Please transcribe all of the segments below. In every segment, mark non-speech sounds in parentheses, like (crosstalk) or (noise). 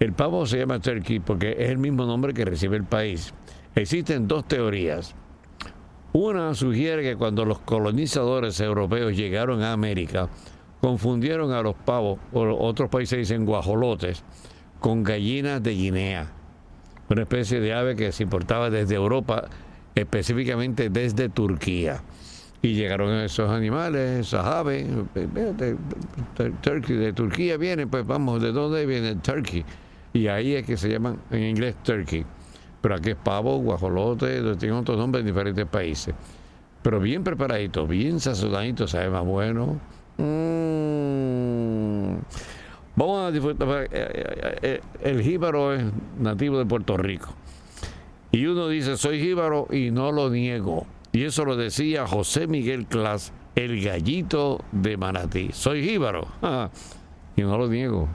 El pavo se llama turkey porque es el mismo nombre que recibe el país. Existen dos teorías. Una sugiere que cuando los colonizadores europeos llegaron a América, confundieron a los pavos, o otros países dicen guajolotes, con gallinas de Guinea, una especie de ave que se importaba desde Europa, específicamente desde Turquía. Y llegaron esos animales, esas aves, de, de Turquía vienen, pues vamos, ¿de dónde viene Turkey? Y ahí es que se llaman en inglés turkey. Pero aquí es pavo, guajolote, tienen otros nombres en diferentes países. Pero bien preparadito, bien sazonadito, sabe más bueno. Mm. Vamos a disfrutar. Eh, eh, eh, el jíbaro es nativo de Puerto Rico. Y uno dice, soy jíbaro y no lo niego. Y eso lo decía José Miguel Clas, el gallito de Manatí. Soy jíbaro. (laughs) y no lo niego.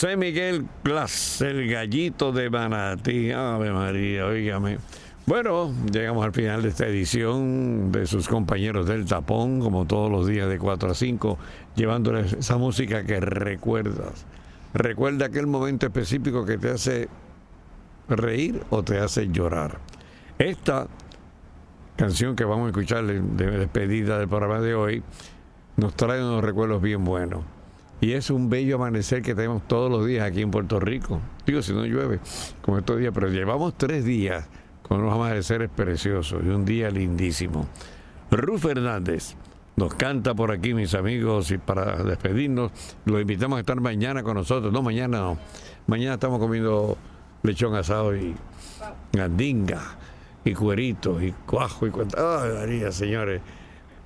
José Miguel Glass, el gallito de Manatí. Ave María, oígame. Bueno, llegamos al final de esta edición de sus compañeros del tapón, como todos los días de 4 a 5, llevándoles esa música que recuerdas. Recuerda aquel momento específico que te hace reír o te hace llorar. Esta canción que vamos a escuchar de despedida del programa de hoy nos trae unos recuerdos bien buenos. Y es un bello amanecer que tenemos todos los días aquí en Puerto Rico. Digo, si no llueve, como estos días, pero llevamos tres días con unos amaneceres preciosos y un día lindísimo. Ruth Fernández nos canta por aquí, mis amigos, y para despedirnos, los invitamos a estar mañana con nosotros. No, mañana no. Mañana estamos comiendo lechón asado y gandinga y cuerito y cuajo y cuenta. ¡Ay, María, señores!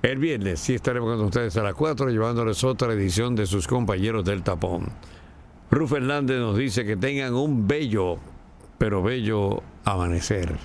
El viernes sí estaremos con ustedes a las 4 llevándoles otra edición de sus compañeros del tapón. Ruf Fernández nos dice que tengan un bello pero bello amanecer.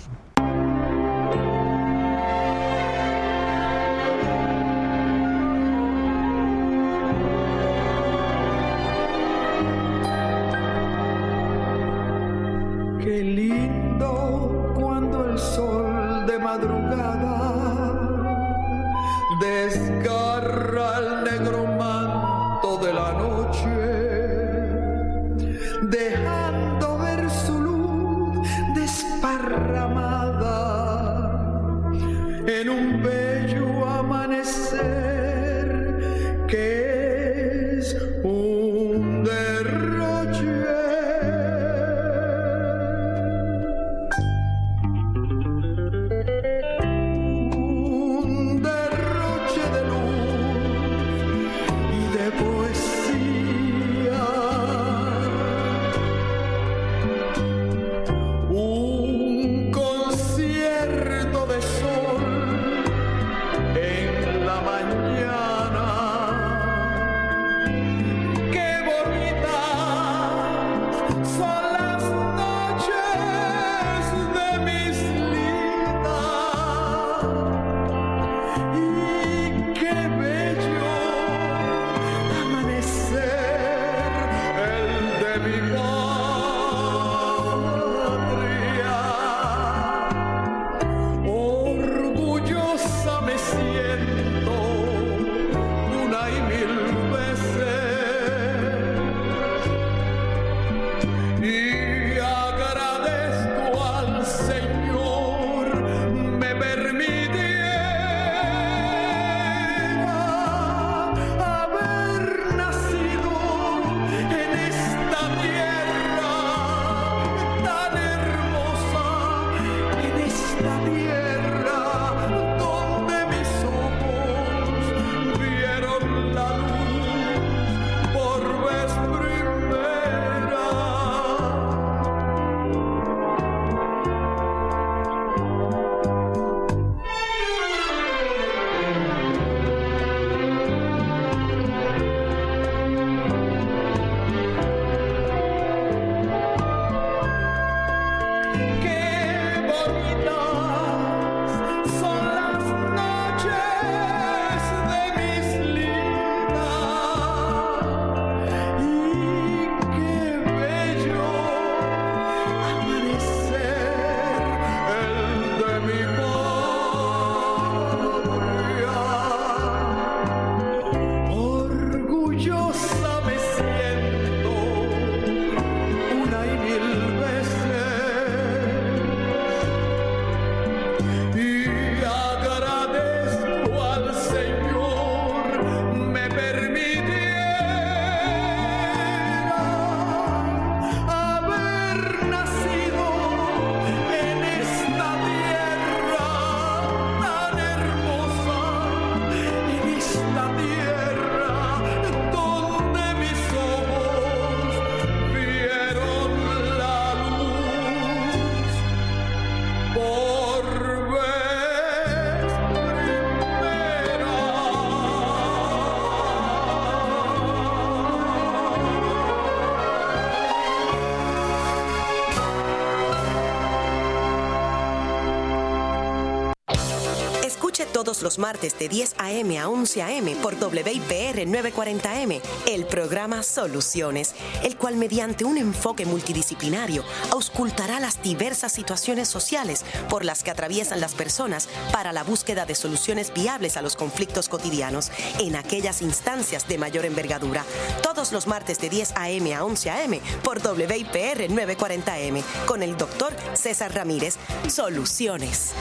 Los martes de 10 a.m. a 11 a.m. por WIPR 940M el programa Soluciones, el cual mediante un enfoque multidisciplinario auscultará las diversas situaciones sociales por las que atraviesan las personas para la búsqueda de soluciones viables a los conflictos cotidianos en aquellas instancias de mayor envergadura. Todos los martes de 10 a.m. a 11 a.m. por WIPR 940M con el doctor César Ramírez. Soluciones.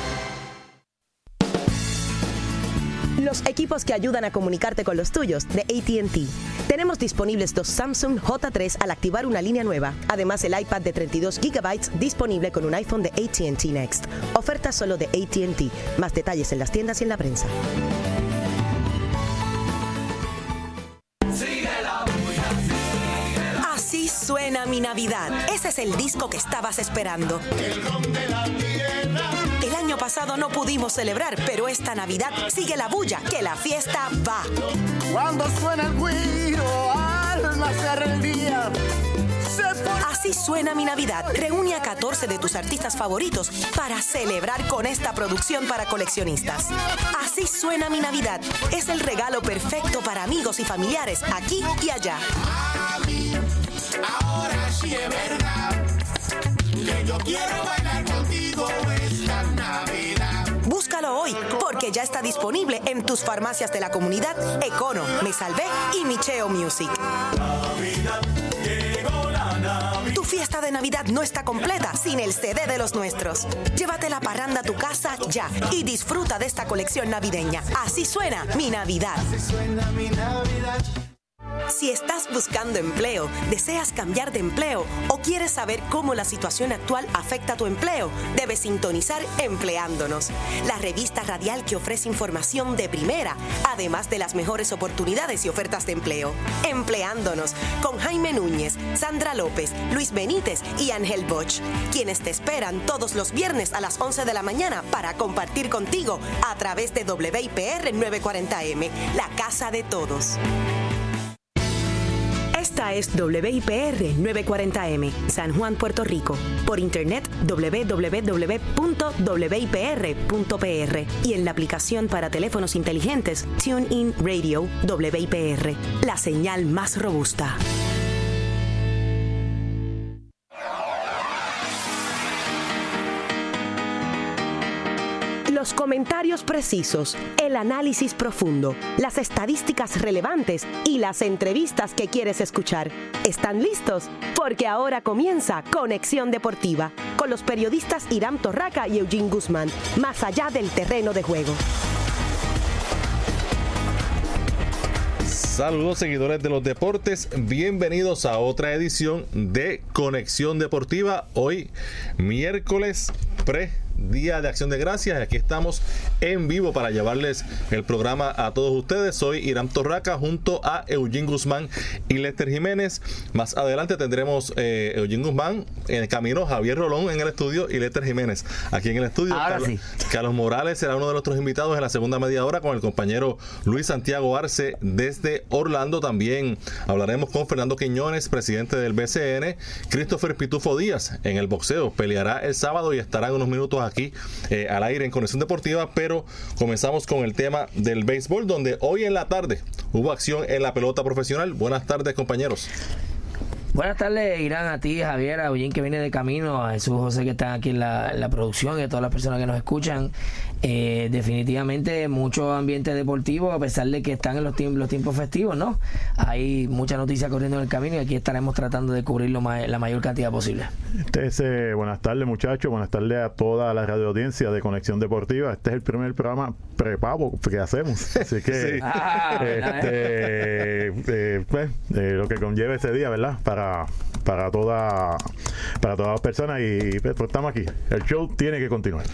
Los equipos que ayudan a comunicarte con los tuyos de ATT. Tenemos disponibles dos Samsung J3 al activar una línea nueva. Además, el iPad de 32 GB disponible con un iPhone de ATT Next. Oferta solo de ATT. Más detalles en las tiendas y en la prensa. Así suena mi Navidad. Ese es el disco que estabas esperando. El año pasado no pudimos celebrar, pero esta Navidad sigue la bulla, que la fiesta va. Cuando suena el guiro, alma se rendía. Así suena mi Navidad. Reúne a 14 de tus artistas favoritos para celebrar con esta producción para coleccionistas. Así suena mi Navidad. Es el regalo perfecto para amigos y familiares aquí y allá. Ahora sí es verdad que yo quiero bailar contigo esta. Búscalo hoy porque ya está disponible en tus farmacias de la comunidad Econo, Me Salvé y Micheo Music. Tu fiesta de Navidad no está completa sin el CD de los nuestros. Llévate la parranda a tu casa ya y disfruta de esta colección navideña. Así suena mi Navidad. Si estás buscando empleo, deseas cambiar de empleo o quieres saber cómo la situación actual afecta tu empleo, debes sintonizar Empleándonos, la revista radial que ofrece información de primera, además de las mejores oportunidades y ofertas de empleo. Empleándonos con Jaime Núñez, Sandra López, Luis Benítez y Ángel Bosch, quienes te esperan todos los viernes a las 11 de la mañana para compartir contigo a través de WIPR 940M, la casa de todos. Esta es WIPR 940M, San Juan, Puerto Rico. Por internet www.wipr.pr y en la aplicación para teléfonos inteligentes TuneIn Radio WIPR, la señal más robusta. Los comentarios precisos, el análisis profundo, las estadísticas relevantes y las entrevistas que quieres escuchar. ¿Están listos? Porque ahora comienza Conexión Deportiva con los periodistas Irán Torraca y Eugene Guzmán, más allá del terreno de juego. Saludos seguidores de los deportes, bienvenidos a otra edición de Conexión Deportiva, hoy miércoles pre Día de Acción de Gracias. Aquí estamos en vivo para llevarles el programa a todos ustedes. Soy Irán Torraca junto a Eugene Guzmán y Lester Jiménez. Más adelante tendremos eh, Eugene Guzmán en el camino, Javier Rolón en el estudio y Lester Jiménez aquí en el estudio. Ahora Carlos, sí. Carlos Morales será uno de nuestros invitados en la segunda media hora con el compañero Luis Santiago Arce desde Orlando. También hablaremos con Fernando Quiñones, presidente del BCN. Christopher Pitufo Díaz en el boxeo. Peleará el sábado y estará en unos minutos aquí eh, al aire en Conexión Deportiva, pero comenzamos con el tema del béisbol, donde hoy en la tarde hubo acción en la pelota profesional. Buenas tardes, compañeros. Buenas tardes, Irán, a ti, Javier, a Eugene que viene de camino, a Jesús José que están aquí la, en la producción y a todas las personas que nos escuchan. Eh, definitivamente mucho ambiente deportivo, a pesar de que están en los, tiempos los tiempos festivos, ¿no? Hay mucha noticia corriendo en el camino y aquí estaremos tratando de cubrir lo ma- la mayor cantidad posible. Este es, eh, buenas tardes muchachos, buenas tardes a toda la radio audiencia de Conexión Deportiva. Este es el primer programa prepago que hacemos, (laughs) así que Sí. Ah, ¿verdad, este, eh, pues, eh, lo que conlleva ese día, ¿verdad? Para para toda para todas las personas y pues, pues, estamos aquí. El show tiene que continuar.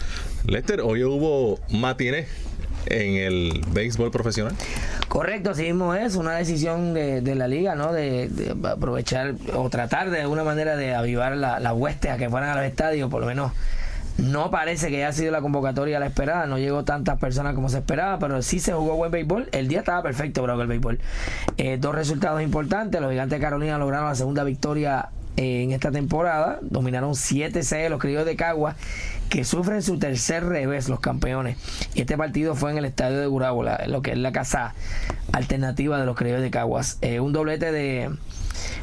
Lester, hoy hubo en el béisbol profesional. Correcto, así mismo es una decisión de, la liga, ¿no? De, aprovechar o tratar de alguna manera de avivar la, la hueste a que fueran a los estadios, por lo menos. No parece que haya sido la convocatoria la esperada, no llegó tantas personas como se esperaba, pero sí se jugó buen béisbol. El día estaba perfecto para el béisbol. Eh, dos resultados importantes: los Gigantes de Carolina lograron la segunda victoria eh, en esta temporada, dominaron 7-6 los criollos de Cagua, que sufren su tercer revés, los campeones. Y este partido fue en el estadio de Gurabo, lo que es la casa alternativa de los criollos de Caguas. Eh, un doblete de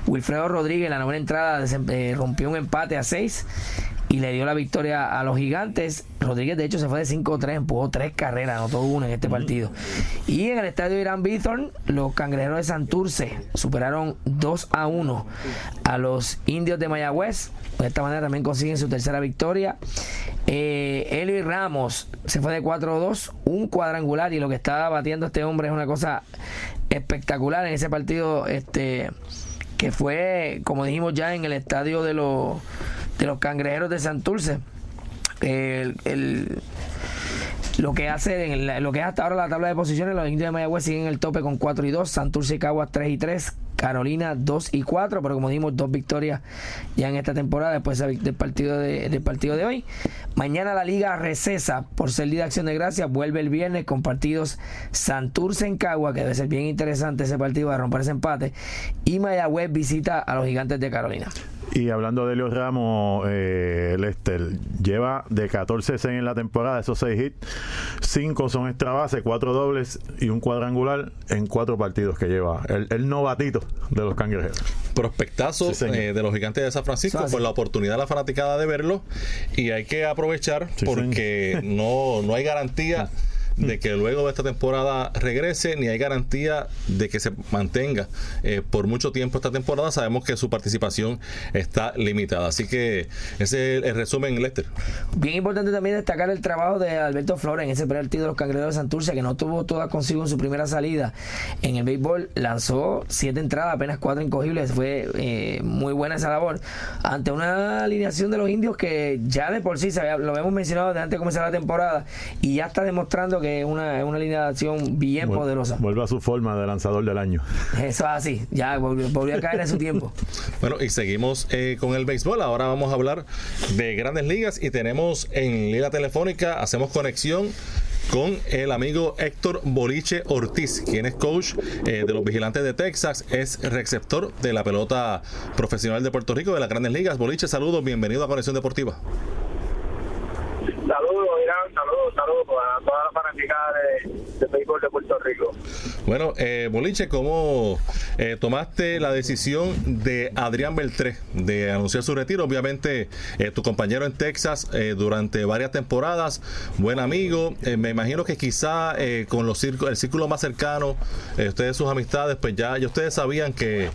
Wilfredo Rodríguez en la novena entrada eh, rompió un empate a 6 y le dio la victoria a los gigantes. Rodríguez, de hecho, se fue de 5-3, empujó tres carreras, anotó una en este partido. Y en el estadio Irán Bithorn, los cangrejeros de Santurce superaron 2 a 1 a los indios de Mayagüez. De esta manera también consiguen su tercera victoria. Eh, Eli Ramos se fue de 4-2, un cuadrangular, y lo que está batiendo este hombre es una cosa espectacular en ese partido. Este que fue, como dijimos ya, en el estadio de los, de los cangrejeros de Santurce. El, el- lo que hace en la- lo que es hasta ahora la tabla de posiciones, los indios de Mayagüez siguen en el tope con 4 y 2, Santurce y Caguas 3 y 3, Carolina 2 y 4, pero como dijimos, dos victorias ya en esta temporada después del partido de, del partido de hoy. Mañana la liga recesa por ser día de acción de gracias, vuelve el viernes con partidos Santurce en Cagua, que debe ser bien interesante ese partido de romper ese empate, y Mayagüez visita a los gigantes de Carolina. Y hablando de Leo Ramos, eh, Lester lleva de 14 6 en la temporada, esos 6 hits, 5 son extra base, 4 dobles y un cuadrangular en 4 partidos que lleva. El, el novatito de los cangrejeros. prospectazo Sí, eh, de los gigantes de San Francisco por la oportunidad la fanaticada de verlo. Y hay que aprovechar Sí, porque no, no hay garantía (laughs) de que luego de esta temporada regrese ni hay garantía de que se mantenga eh, por mucho tiempo esta temporada sabemos que su participación está limitada así que ese es el resumen Lester Bien importante también destacar el trabajo de Alberto Flores en ese primer partido de los cangrejeros de Santurce, que no tuvo todas consigo en su primera salida. En el béisbol lanzó siete entradas, apenas cuatro incogibles. Fue eh, muy buena esa labor. Ante una alineación de los indios que ya de por sí lo habíamos mencionado desde antes de comenzar la temporada y ya está demostrando que es una, una alineación bien Vuel- poderosa. Vuelve a su forma de lanzador del año. Eso es así, ya volvió, volvió a caer en su tiempo. (laughs) Bueno, y seguimos eh, con el béisbol. Ahora vamos a hablar de grandes ligas y tenemos en línea telefónica, hacemos conexión con el amigo Héctor Boliche Ortiz, quien es coach eh, de los Vigilantes de Texas, es receptor de la pelota profesional de Puerto Rico de las grandes ligas. Boliche, saludos, bienvenido a Conexión Deportiva. Irán, saludos, saludos a toda la fanaticada de, béisbol de Puerto Rico. Bueno, eh, Boliche, ¿cómo eh, tomaste la decisión de Adrián Beltré de anunciar su retiro? Obviamente, eh, tu compañero en Texas eh, durante varias temporadas, buen amigo. Me imagino que quizá con los círculos, el círculo más cercano, ustedes, sus amistades, pues ya, ya ustedes sabían que,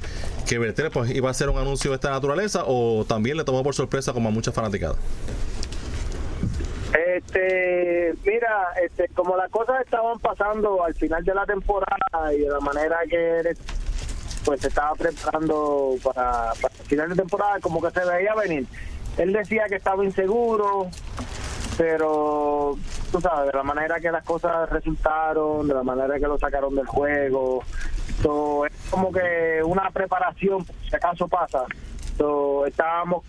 que Beltré pues, iba a hacer un anuncio de esta naturaleza o también le tomó por sorpresa como a muchas fanaticadas. Este, mira, este, como las cosas estaban pasando al final de la temporada y de la manera que pues se estaba preparando para, para el final de temporada, como que se veía venir. Él decía que estaba inseguro, pero tú sabes, de la manera que las cosas resultaron, de la manera que lo sacaron del juego, so, es como que una preparación, si acaso pasa. So, estábamos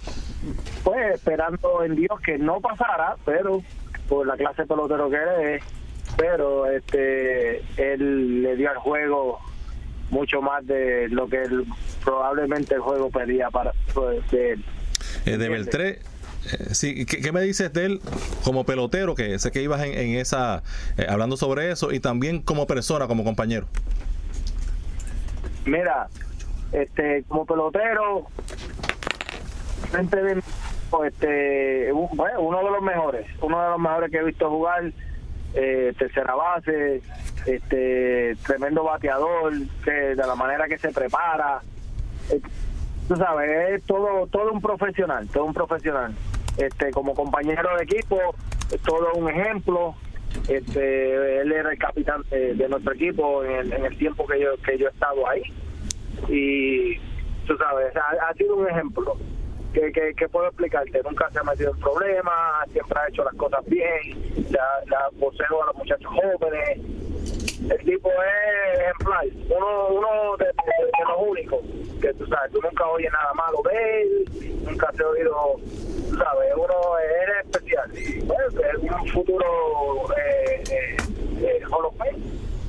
pues esperando en Dios que no pasara, pero por la clase pelotero que es, pero este él le dio al juego mucho más de lo que él, probablemente el juego pedía para pues, de él. Eh, de. Beltré, eh, sí, ¿qué, qué me dices de él como pelotero? Que sé que ibas en, en esa, eh, hablando sobre eso, y también como persona, como compañero. Mira, este como pelotero frente mí, este bueno, uno de los mejores, uno de los mejores que he visto jugar, eh, tercera base, este tremendo bateador, que de la manera que se prepara, eh, tú sabes, es todo todo un profesional, todo un profesional. Este como compañero de equipo, todo un ejemplo. Este él era el capitán de, de nuestro equipo en el, en el tiempo que yo que yo he estado ahí y tú sabes, ha, ha sido un ejemplo que, que, que puedo explicarte. Nunca se ha metido en problemas, siempre ha hecho las cosas bien, la, la poseo a los muchachos jóvenes. El tipo es ejemplar, uno, uno de, de- de los únicos que tú sabes, tú nunca oyes nada malo de él, nunca te he oído, sabes, uno es especial. Bueno, es un futuro eh, eh, eh, Fame,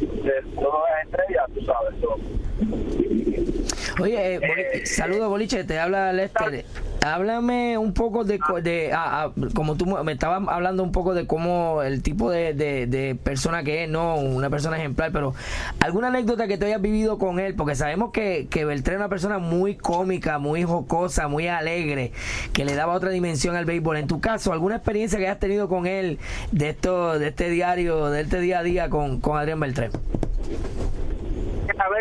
de todas las estrellas, tú sabes. so. Oye, eh, Boli- saludos Boliche, te habla Lester. Háblame un poco de, co- de ah, ah, como tú me estabas hablando un poco de cómo el tipo de, de- de persona que es, no una persona ejemplar, pero alguna anécdota que te hayas vivido con él, porque sabemos que, que Beltrán es una persona muy cómica, muy jocosa, muy alegre, que le daba otra dimensión al béisbol. En tu caso, ¿alguna experiencia que hayas tenido con él de esto, de este diario, de este día a día con, con Adrián Beltrán?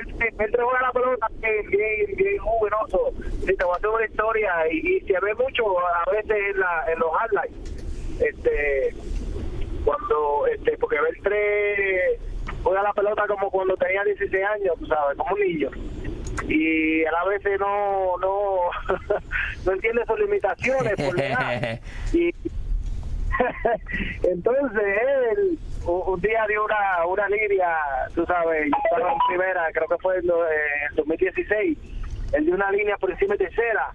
Ver, él te juega la pelota bien, bien, bien jugoso. Si te voy a hacer una historia y, y se ve mucho a veces en, la, en los highlights. Este, cuando, este, porque Beltré juega la pelota como cuando tenía 16 años, tú sabes, como un niño. Y él a veces no, no, (laughs) no entiende sus limitaciones por la edad. (laughs) Y (laughs) Entonces él un, día dio una, una línea, tú sabes, primera, creo que fue en lo- eh, el 2016, él dio una línea por encima de tercera,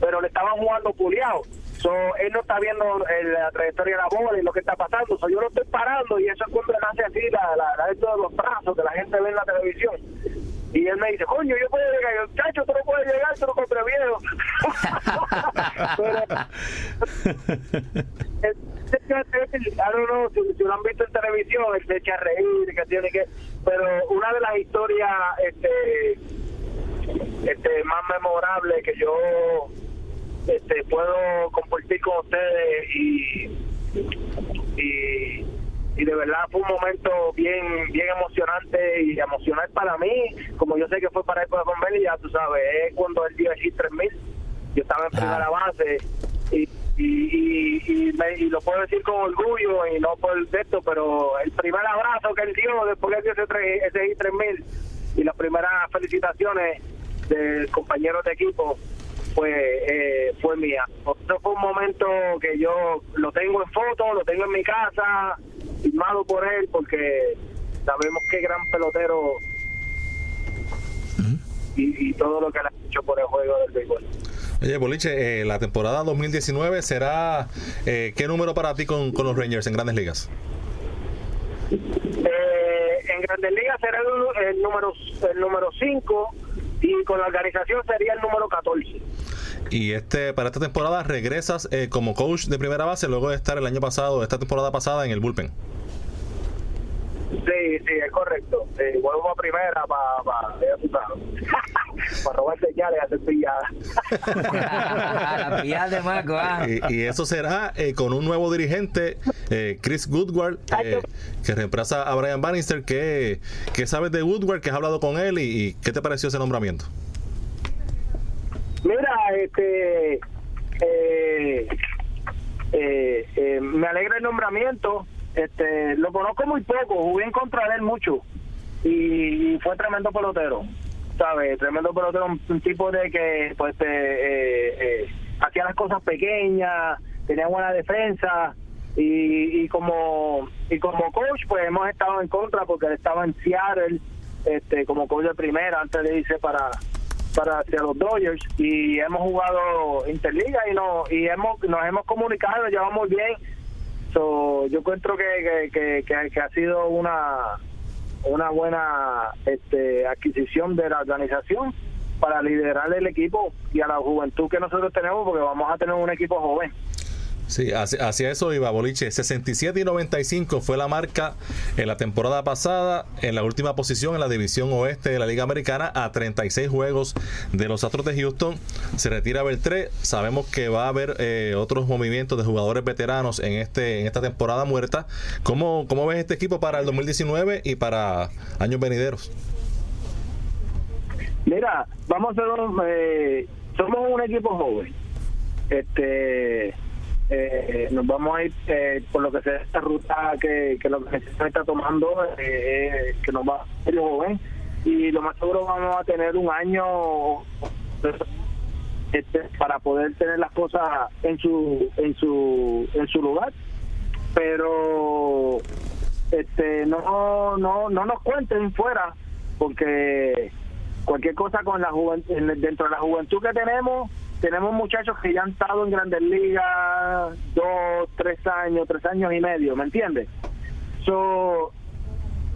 pero le estaban jugando puliado. So, él no está viendo eh, la trayectoria de la bola y lo que está pasando. So, yo lo estoy parando y eso es cuando él hace así la, la, la de los brazos que la gente ve en la televisión. Y él me dice, coño, yo puedo llegar. Yo, chacho, tú no puedes llegar, tú no compres viejo. (laughs) Pero, (laughs) I don't know si, si lo han visto en televisión, él se echa a reír, que tiene que... Pero una de las historias este, este, más memorables que yo este, puedo compartir con ustedes y, y, y de verdad fue un momento bien bien emocionante y emocional para mí, como yo sé que fue para él con Belly, ya tú sabes, es cuando él dio el 3000, yo estaba en primera base y, y, y, y, me- y lo puedo decir con orgullo y no por esto, pero el primer abrazo que él dio después que dio ese, tre- ese hit 3000 y las primeras felicitaciones del compañero de equipo fue eh, fue mía. Eso fue un momento que yo lo tengo en foto, lo tengo en mi casa, firmado por él, porque sabemos qué gran pelotero y, y todo lo que le ha hecho por el juego del béisbol. Oye, Boliche, eh, la temporada 2019 será. eh, ¿Qué número para ti con, con los Rangers en grandes ligas? Eh, en Grandes Ligas será el, el número el número 5 y con la organización sería el número 14. Y este para esta temporada regresas eh, como coach de primera base luego de estar el año pasado, esta temporada pasada en el bullpen. Sí, sí, es correcto. Eh, vuelvo a primera para pa, para (laughs) robar señales y hacer pilladas. (laughs) la pillada de Marco, ah. Y, y eso será eh, con un nuevo dirigente, eh, Chris Woodward, eh, que reemplaza a Brian Bannister. ¿Qué, qué sabes de Woodward? ¿Qué has hablado con él? ¿Y, y qué te pareció ese nombramiento? Mira, este, eh, eh, eh, me alegra el nombramiento. Este, lo conozco muy poco, jugué en contra de él mucho y, fue tremendo pelotero, ¿sabes? Tremendo pelotero, un, tipo de que, pues, eh, hacía las cosas pequeñas, tenía buena defensa y, y como y como coach, pues hemos estado en contra porque él estaba en Seattle, este, como coach de primera antes de irse para para hacia los Dodgers y hemos jugado interliga y no y hemos nos hemos comunicado nos llevamos bien. So, yo encuentro que que, que, que- ha sido una una buena este adquisición de la organización para liderar el equipo y a la juventud que nosotros tenemos porque vamos a tener un equipo joven Sí, hacia, eso iba Boliche. 67 y 95 fue la marca en la temporada pasada, en la última posición en la división oeste de la Liga Americana, a 36 juegos de los Astros de Houston. Se retira Beltré. Sabemos que va a haber eh, otros movimientos de jugadores veteranos en este en esta temporada muerta. ¿Cómo, ¿Cómo ves este equipo para el 2019 y para años venideros? Mira, vamos a ser eh, somos un equipo joven. Este, eh, nos vamos a ir eh, por lo que sea esta ruta que, que la organización está tomando, eh, eh, que nos va a ir joven. Y lo más seguro vamos a tener un año este, para poder tener las cosas en su en su en su lugar, pero este no no no nos cuenten fuera porque cualquier cosa con la juventud dentro de la juventud que tenemos tenemos muchachos que ya han estado en grandes ligas dos tres años tres años y medio me entiendes so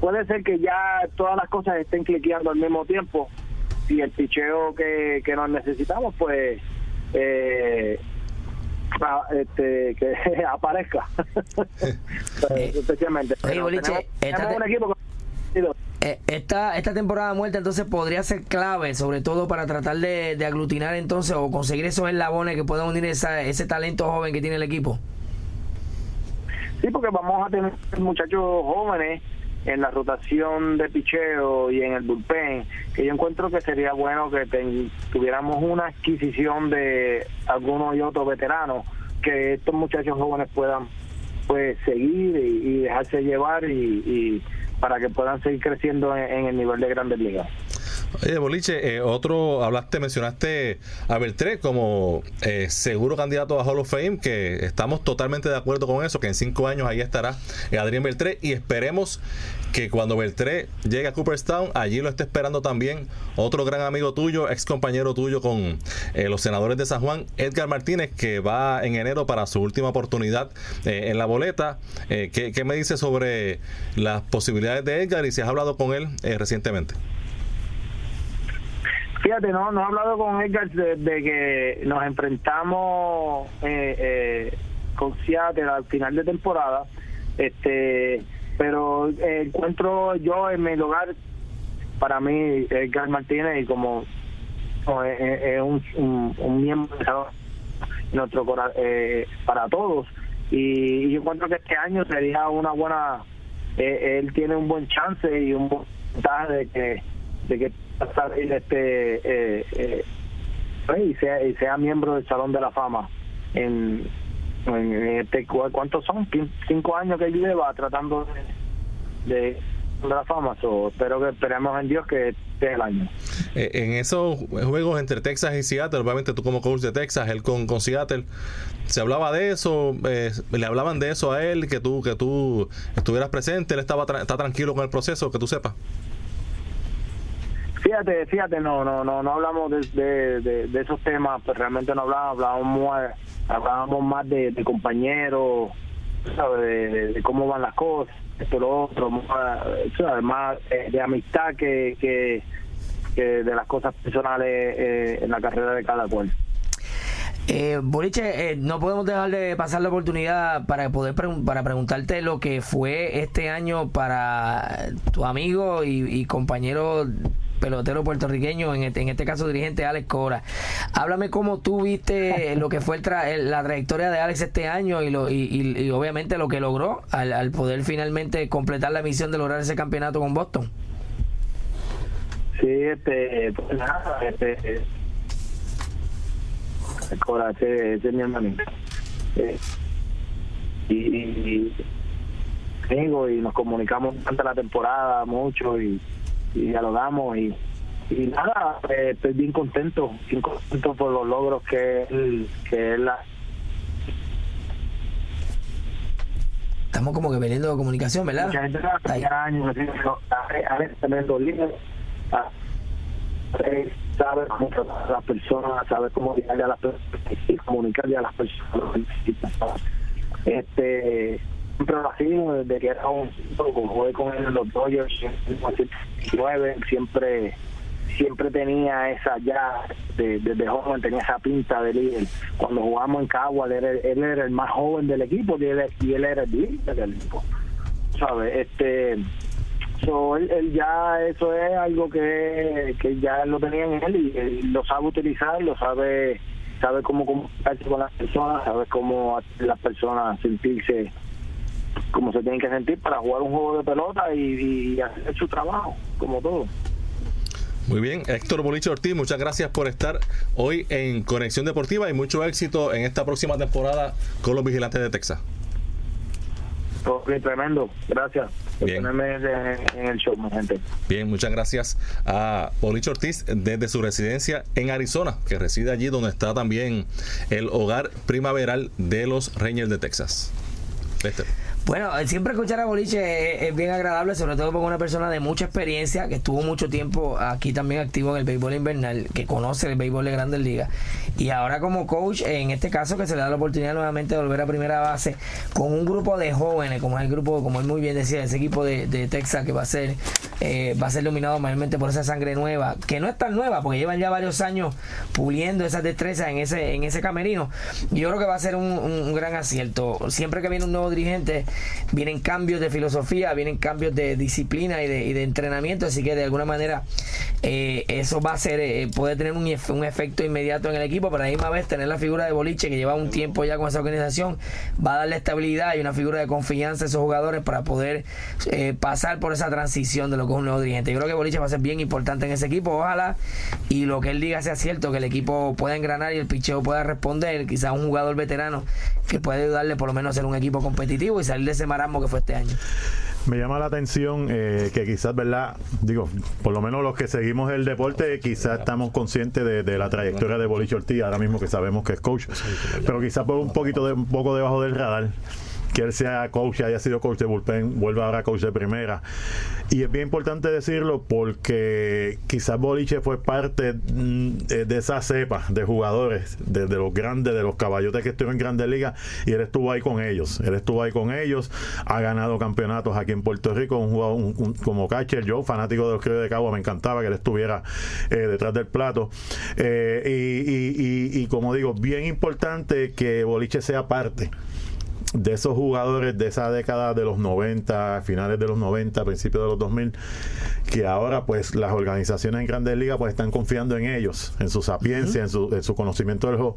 puede ser que ya todas las cosas estén cliqueando al mismo tiempo. Y el picheo que, que nos necesitamos pues eh, a- este, que (laughs) aparezca. (laughs) Especialmente. oye, Pero Boliche, tenemos, esta tenemos te- un equipo Eh, Esta, esta temporada muerta entonces podría ser clave, sobre todo para tratar de, aglutinar entonces o conseguir esos eslabones que puedan unir esa, ese talento joven que tiene el equipo. Sí, porque vamos a tener muchachos jóvenes en la rotación de picheo y en el bullpen, que yo encuentro que sería bueno que tuviéramos una adquisición de algunos y otros veteranos, que estos muchachos jóvenes puedan pues seguir y, dejarse llevar y para que puedan seguir creciendo en, el nivel de grandes ligas. Oye, Boliche, eh, otro, hablaste, mencionaste a Beltré como eh, seguro candidato a Hall of Fame, que estamos totalmente de acuerdo con eso, que en cinco años ahí estará eh, Adrián Beltré y esperemos que cuando Beltré llegue a Cooperstown, allí lo esté esperando también otro gran amigo tuyo, ex compañero tuyo con eh, los senadores de San Juan, Edgar Martínez, que va en enero para su última oportunidad eh, en la boleta. Eh, ¿qué, qué me dice sobre las posibilidades de Edgar y si has hablado con él eh, recientemente? Fíjate, no, no he hablado con Edgar desde que nos enfrentamos con Seattle al final de temporada. Este, pero eh, encuentro yo en mi lugar, para mí, Edgar Martínez, como como es, es- es un, miembro de nuestro eh, para todos. Y, yo encuentro que este año sería una buena. eh, él tiene un buen chance y un buen ventaja de que de que este eh, eh, y sea y sea miembro del salón de la fama en este cu- cuántos son cinco años que lleva tratando de, de, la fama so, espero que esperemos en Dios que esté el año Eh, en esos juegos entre Texas y Seattle, obviamente tú como coach de Texas, él con, con Seattle, ¿se hablaba de eso? Eh, ¿Le hablaban de eso a él? Que tú que tú estuvieras presente, él estaba está tranquilo con el proceso, que tú sepas. Fíjate, fíjate, no, no, no, no hablamos de, esos temas, pues realmente no hablábamos, hablábamos más, hablábamos más de, compañeros. De, cómo van las cosas, esto, lo otro, más, eh, de amistad que, que, que de las cosas personales eh, en la carrera de cada cual. Eh, Boliche, eh, no podemos dejar de pasar la oportunidad para poder para preguntarte lo que fue este año para tu amigo y, y compañero pelotero puertorriqueño, en este, en este caso dirigente Alex Cora. Háblame cómo tú viste (laughs) lo que fue el tra- el- la trayectoria de Alex este año y, lo, y, y- y obviamente lo que logró al, al poder finalmente completar la misión de lograr ese campeonato con Boston. Sí, este, pues nada, este, Cora, ese, ese es mi hermanito. Eh, y, y, amigo, y nos comunicamos durante la temporada mucho y, y dialogamos y, y nada, eh, estoy bien contento, bien contento por los logros que él, que él ha Estamos como que perdiendo comunicación, ¿verdad? Mucha gente años, a- veces tremendo líder. a- eh, Sabe cómo tratar a las personas, sabe cómo llegarle a las personas y comunicarle a las personas lo que necesitan. Este, siempre lo ha desde que era un jugué con él en los Dodgers en el 19, siempre siempre tenía esa ya de- desde joven tenía esa pinta de líder cuando jugamos en Cagua él, él era el más joven del equipo y él, y él era el líder del equipo ¿sabes? Este, so, él, él ya, eso es algo que, que ya lo tenía en él y, él lo sabe utilizar, lo sabe, sabe cómo comunicarse con las personas, sabe cómo las personas sentirse como se tienen que sentir para jugar un juego de pelota y, y hacer su trabajo, como todo. Muy bien, Héctor Boliche Ortiz, muchas gracias por estar hoy en Conexión Deportiva y mucho éxito en esta próxima temporada con los Vigilantes de Texas. Tremendo, gracias por Bien. tenerme en, el show, mi gente. Bien, muchas gracias a Boliche Ortiz desde su residencia en Arizona, que reside allí donde está también el hogar primaveral de los Rangers de Texas. Lester. Bueno, siempre escuchar a Boliche es, bien agradable, sobre todo porque una persona de mucha experiencia, que estuvo mucho tiempo aquí también activo en el béisbol invernal, que conoce el béisbol de grandes ligas, y ahora como coach, en este caso que se le da la oportunidad nuevamente de volver a primera base con un grupo de jóvenes, como es el grupo, como él muy bien decía, ese equipo de, Texas que va a ser eh, va a ser dominado mayormente por esa sangre nueva, que no es tan nueva, porque llevan ya varios años puliendo esas destrezas en ese, en ese camerino. Yo creo que va a ser un gran acierto. Siempre que viene un nuevo dirigente, vienen cambios de filosofía, vienen cambios de disciplina y de, entrenamiento, así que de alguna manera eh, eso va a ser, eh, puede tener un, un efecto inmediato en el equipo, pero a la misma vez tener la figura de Boliche que lleva un tiempo ya con esa organización, va a darle estabilidad y una figura de confianza a esos jugadores para poder eh, pasar por esa transición de lo que es un nuevo dirigente. Yo creo que Boliche va a ser bien importante en ese equipo, ojalá, y lo que él diga sea cierto, que el equipo pueda engranar y el picheo pueda responder, quizás un jugador veterano que puede ayudarle por lo menos a ser un equipo competitivo y salir de ese marasmo que fue este año. Me llama la atención eh, que quizás, ¿verdad? Digo, por lo menos los que seguimos el deporte, quizás estamos conscientes de, de la trayectoria de Boliche Ortiz, ahora mismo que sabemos que es coach, pero quizás por un poquito de, un poco debajo del radar que él sea coach, haya sido coach de bullpen, vuelva ahora coach de primera. Y es bien importante decirlo porque quizás Boliche fue parte mm, de de esa cepa de jugadores, de, los grandes, de los caballotes que estuvieron en grandes ligas, y él estuvo ahí con ellos. Él estuvo ahí con ellos, ha ganado campeonatos aquí en Puerto Rico, un jugador como catcher, yo, fanático de los Criollos de Cagua, me encantaba que él estuviera eh, detrás del plato. Eh, y- y como digo, bien importante que Boliche sea parte de esos jugadores de esa década de los 90, finales de los 90, principios de los 2000, que ahora pues las organizaciones en grandes ligas pues están confiando en ellos, en su sapiencia, en, su, en su conocimiento del juego,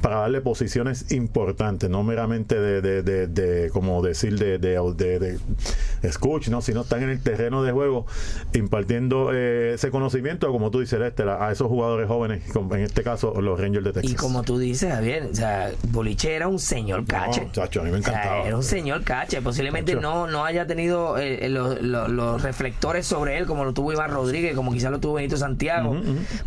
para darle posiciones importantes, no meramente de, de, de- de, como decir, de, de, de, de escuch, ¿no? sino están en el terreno de juego impartiendo eh, ese conocimiento, como tú dices, Lester, a, esos jugadores jóvenes, como en este caso los Rangers de Texas. Y como tú dices, Javier, o sea, Boliche era un señor cache. chacho, me O sea, encantaba. era un señor cache. Posiblemente no, no haya tenido eh, los, los- los reflectores sobre él como lo tuvo Iván Rodríguez, como quizás lo tuvo Benito Santiago.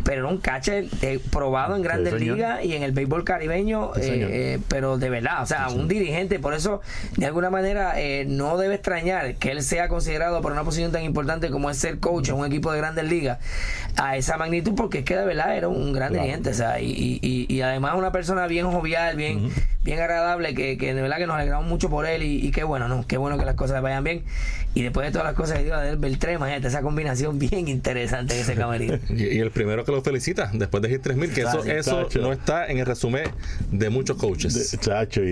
Pero era un cache eh, probado en grandes ligas y en el béisbol caribeño, Sí, eh, eh, pero de verdad, o sea, un dirigente. Por eso, de alguna manera, eh, no debe extrañar que él sea considerado por una posición tan importante como es ser coach en un equipo de grandes ligas a esa magnitud, porque es que de verdad era un gran dirigente. O sea, y, y- y- y además una persona bien jovial, bien, bien agradable, que, que de verdad que nos alegramos mucho por él y, y qué bueno, ¿no? Qué bueno que las cosas vayan bien. Y después de todas las cosas que dio del Beltré, imagínate esa combinación (laughs) bien interesante en ese camerino. (laughs) Y, y el primero que lo felicita después de Hit 3000, que eso, eso no está en el resumen de muchos coaches. De- chacho, y,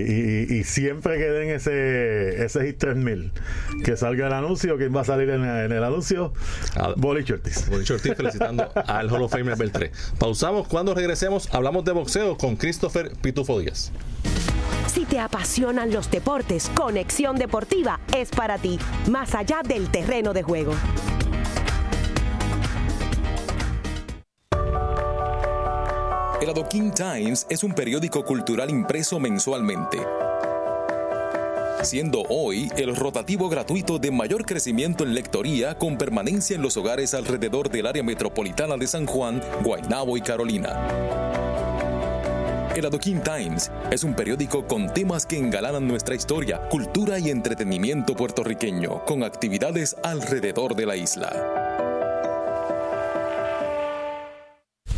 y- y siempre que den ese, ese hit 3000, que salga el anuncio, ¿quién va a salir en, en el anuncio? Ortiz. Ortiz felicitando (laughs) al Hall of Famer Beltré. Pausamos. Cuando regresemos, hablamos de boxeo con Christopher Pitufo Díaz. Si te apasionan los deportes, Conexión Deportiva es para ti, más allá del terreno de juego. El Adoquin Times es un periódico cultural impreso mensualmente. Siendo hoy el rotativo gratuito de mayor crecimiento en lectoría con permanencia en los hogares alrededor del área metropolitana de San Juan, Guaynabo y Carolina. El Adoquin Times es un periódico con temas que engalanan nuestra historia, cultura y entretenimiento puertorriqueño, con actividades alrededor de la isla.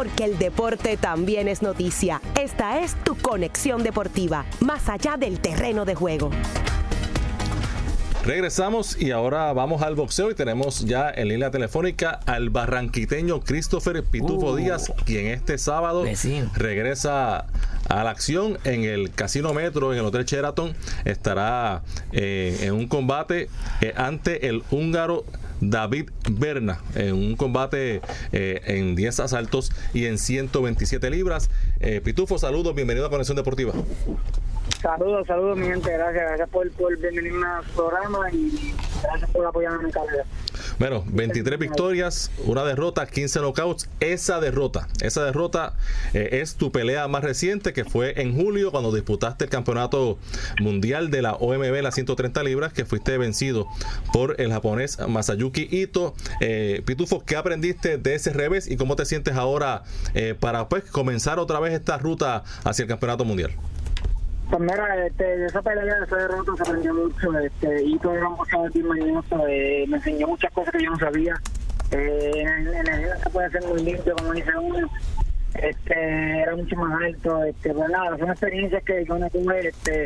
Porque el deporte también es noticia. Esta es tu conexión deportiva, más allá del terreno de juego. Regresamos y ahora vamos al boxeo y tenemos ya en línea telefónica al barranquiteño Christopher Pitufo Uh. Díaz, quien este sábado Vecino. regresa a la acción en el Casino Metro, en el Hotel Sheraton. Estará eh, en un combate eh, ante el húngaro David Berna, en un combate eh, en 10 asaltos y en 127 libras. Eh, Pitufo, saludos, bienvenido a Conexión Deportiva. Saludos, saludos, mi gente. Gracias, gracias por, por venirme al programa y gracias por apoyarme en mi carrera. Bueno, 23 victorias, una derrota, 15 knockouts. Esa derrota, esa derrota eh, es tu pelea más reciente que fue en julio cuando disputaste el campeonato mundial de la OMB, las 130 libras, que fuiste vencido por el japonés Masayuki Ito. Eh, Pitufo, ¿qué aprendiste de ese revés y cómo te sientes ahora eh, para pues comenzar otra vez esta ruta hacia el campeonato mundial? Pues mira, este, esa pelea, de esa derrota se aprendió mucho. Este, y todo era un boxeador bien mañoso, eh, me enseñó muchas cosas que yo no sabía. Eh, en, el- en se puede ser muy limpio, como dice uno. Este, era mucho más alto. Este, pues nada, son experiencias que yo no tuve. Este,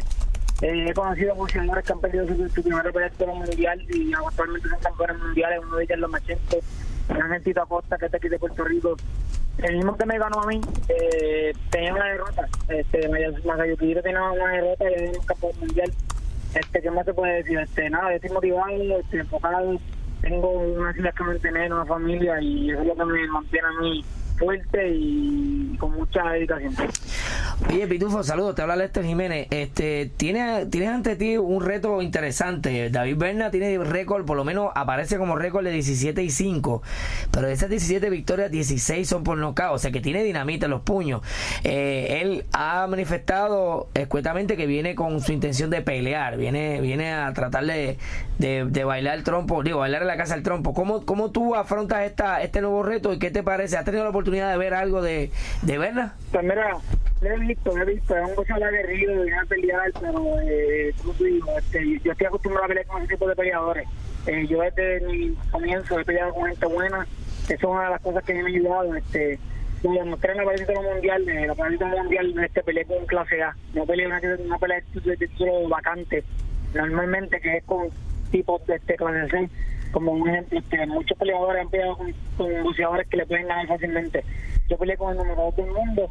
eh, he conocido boxeadores que han perdido su, su primera pelea mundial y actualmente son campeones mundiales. Uno de ellos es los Machete, un Tito Acosta que está aquí de Puerto Rico. El mismo que me ganó a mí eh, tenía una derrota. Este, Masayuki Ito tenía una derrota y era un campeón mundial. Este, ¿qué más se puede decir? Este, nada, estoy motivado, este, enfocado, tengo unas hijas que mantener, una familia y eso es lo que me mantiene a mí fuerte y con mucha dedicación. Oye, Pitufo, saludos, te habla Lester Jiménez. Este, tienes, tienes ante ti un reto interesante. David Berna tiene récord, por lo menos aparece como récord de 17 y 5, pero de esas 17 victorias, 16 son por nocaut, o sea que tiene dinamita en los puños. Eh, él ha manifestado escuetamente que viene con su intención de pelear, viene, viene a tratar de, de, bailar el trompo, digo, bailar en la casa el trompo. ¿Cómo, cómo tú afrontas esta, este nuevo reto y qué te parece? ¿Has tenido la oportunidad de ver algo de, de Berna? Pues mira, he visto, he visto, es un boxeador aguerrido, viene a pelear, pero eh, digo, este, yo estoy acostumbrado a pelear con ese tipo de peleadores. Eh, yo desde mi comienzo he peleado con gente buena, eso es una de las cosas que me ha ayudado. Este, yo mostré en la pelea mundial, en la pelea mundial este, peleé con clase A, no peleé una, una pelea de título vacante, normalmente que es con tipos de este, clase C como un ejemplo, muchos peleadores han peleado con, con boxeadores que le pueden ganar fácilmente. Yo peleé con el número 2 del mundo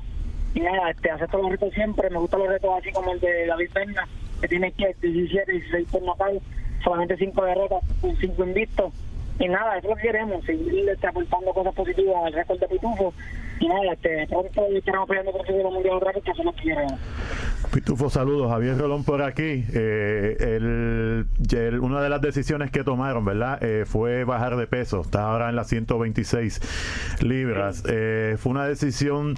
y nada, este, acepto los retos siempre, me gustan los retos así como el de David Berna, que tiene que 17, 16 por nocaut, solamente 5 derrotas, 5 invictos. Y nada, eso es lo que queremos, seguir este, aportando cosas positivas al récord de Pitufo. Y nada, este, pronto estaremos peleando por el título mundial otra vez, que eso es lo que queremos. Pitufo, saludos. Javier Rolón por aquí. Eh, el- el- una de las decisiones que tomaron, ¿verdad? Eh, fue bajar de peso. Está ahora en las 126 libras. Eh, ¿Fue una decisión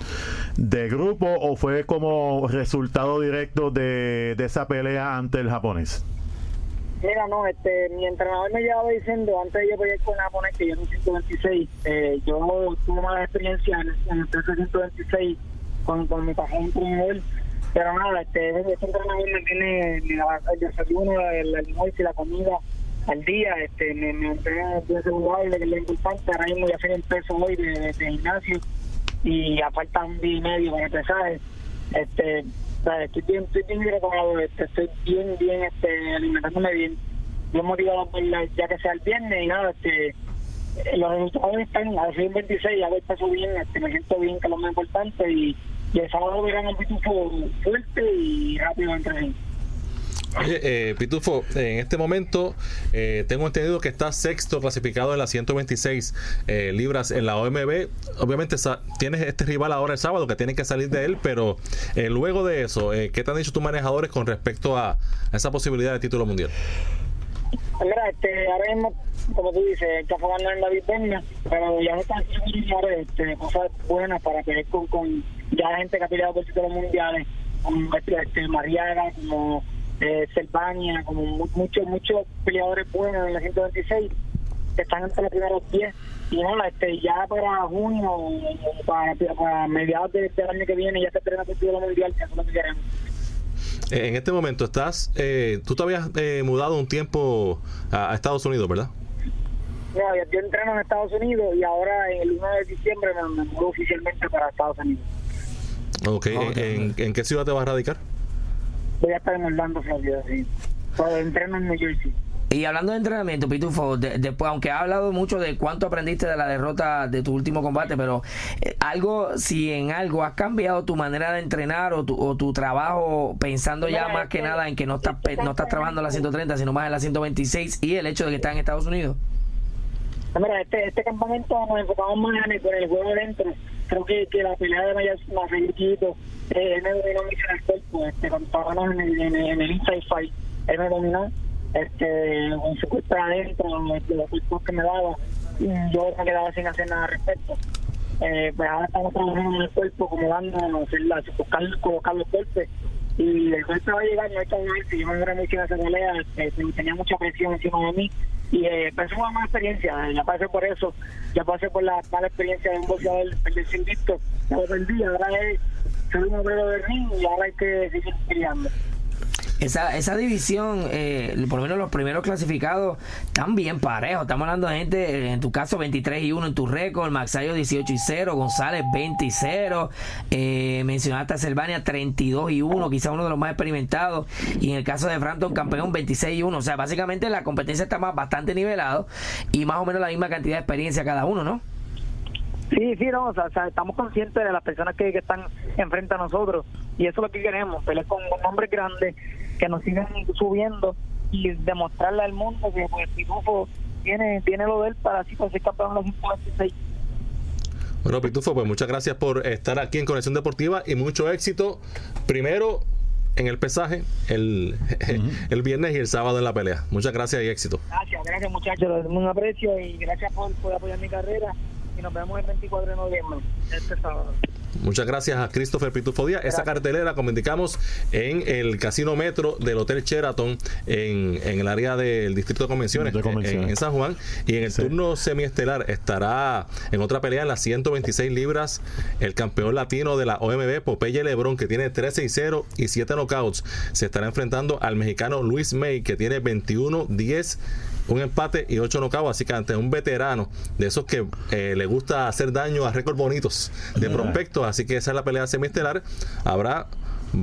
de grupo o fue como resultado directo de, de esa pelea ante el japonés? Mira, no, este, mi entrenador me llevaba diciendo antes de yo pelear con el japonés que yo en 126, eh, yo tuve mala experiencia en, en el peso 126 con, con mi pasado entrenador, pero nada, este, este entrenador me tiene el desayuno, el almuerzo y la comida al día, este, me, me entrega de saludable, que es lo importante, ahora mismo ya soy el peso hoy de, de, gimnasio y ya falta un día y medio para empezar, este, estoy bien, estoy bien preparado, este, estoy bien, bien, este, alimentándome bien, bien motivado por la- ya que sea el viernes y nada, este, eh, los resultados están a 126, ya voy paso bien, este, me siento bien, que es lo más importante y, el sábado verán un pitufo fuerte y rápido entre sí. Oye, eh, Pitufo, en este momento eh, tengo entendido que está sexto clasificado en las 126 eh, libras en la OMB. Obviamente tienes este rival ahora el sábado que tiene que salir de él, pero eh, luego de eso, eh, ¿qué te han dicho tus manejadores con respecto a, esa posibilidad de título mundial? Este, ahora mismo, como tú dices, está jugando en David Berna, pero ya no están seguros este, cosas buenas para pelear con, con ya gente que ha peleado por títulos mundiales, como este, este, Mariaga, como eh, Selvania, como mu- muchos muchos peleadores buenos en la 126 que están entre los primeros 10 y no, este, ya para junio, para, para mediados de- del año que viene, ya se estrena el título mundial, que es lo que queremos. Eh, en este momento estás, eh, tú te habías eh, mudado un tiempo a, a Estados Unidos, ¿verdad? No, yo, yo entreno en Estados Unidos y ahora el 1 de diciembre me, me mudo oficialmente para Estados Unidos. Ok, ¿En, en qué ciudad te vas a radicar? Voy a estar en Orlando, Florida, sí. Pero entreno en New Jersey. Y hablando de entrenamiento, Pitufo, de- después, aunque ha hablado mucho de cuánto aprendiste de la derrota de tu último combate, pero eh, algo, si en algo has cambiado tu manera de entrenar o tu, o tu trabajo pensando ya más que este- nada en que no estás, no estás trabajando en la 130, sino más en la 126 y el hecho de que estás en Estados Unidos. No, Mira, este, este campamento nos enfocamos más en el, con el juego dentro. Creo que, que la pelea de Chiquito, eh, él me dominó mucho en el cuerpo, este, cuando estábamos en el, en el, Inside Fight, él me dominó este, con su cuerpo adentro, los cuerpos que me daba, y yo me quedaba sin hacer nada al respecto. Eh, pues ahora estamos trabajando en el cuerpo, como dándonos, buscar, colocar los golpes. Y el golpe va a llegar, no hay que si yo me mucho en esa pelea, este, tenía mucha presión encima de mí. Y eh, fue más experiencia, ya pasé por eso, ya pasé por la mala experiencia de un boxeador perderse invicto, ya lo perdí, ahora es ser un obrero de ring y ahora hay que seguir peleando. Esa, esa división, eh, por lo menos los primeros clasificados, están bien parejos. Estamos hablando de gente, eh, en tu caso 23 y 1 en tu récord, Maxayo 18 y 0, González 20 y 0, eh, mencionaste a Selvania 32 y 1, quizás uno de los más experimentados, y en el caso de Frampton, campeón 26 y 1. O sea, básicamente la competencia está más, bastante nivelado y más o menos la misma cantidad de experiencia cada uno, ¿no? Sí, sí, no, o sea, estamos conscientes de las personas que, que están enfrente a nosotros y eso es lo que queremos, pelear con, con hombres grandes que nos sigan subiendo y demostrarle al mundo que pues, Pitufo tiene, tiene lo de él para así para ser campeón de los 126. Bueno, Pitufo, pues muchas gracias por estar aquí en Conexión Deportiva y mucho éxito. Primero en el pesaje, el, (laughs) el viernes y el sábado en la pelea. Muchas gracias y éxito. Gracias, gracias muchachos, un aprecio y gracias por, por apoyar mi carrera y nos vemos el 24 de noviembre, este sábado. Muchas gracias a Christopher Pitufo Díaz. Esa cartelera, como indicamos, en el Casino Metro del Hotel Sheraton, en, en el área del Distrito de Convenciones, De convenciones. En, en San Juan. Y en el turno semiestelar estará en otra pelea en las 126 libras el campeón latino de la OMB, Popeye Lebrón, que tiene 13-0 y 7 knockouts. Se estará enfrentando al mexicano Luis May, que tiene 21-10 un empate y ocho knockouts, así que ante un veterano de esos que eh, le gusta hacer daño a récords bonitos de prospectos, así que esa es la pelea semiestelar. Habrá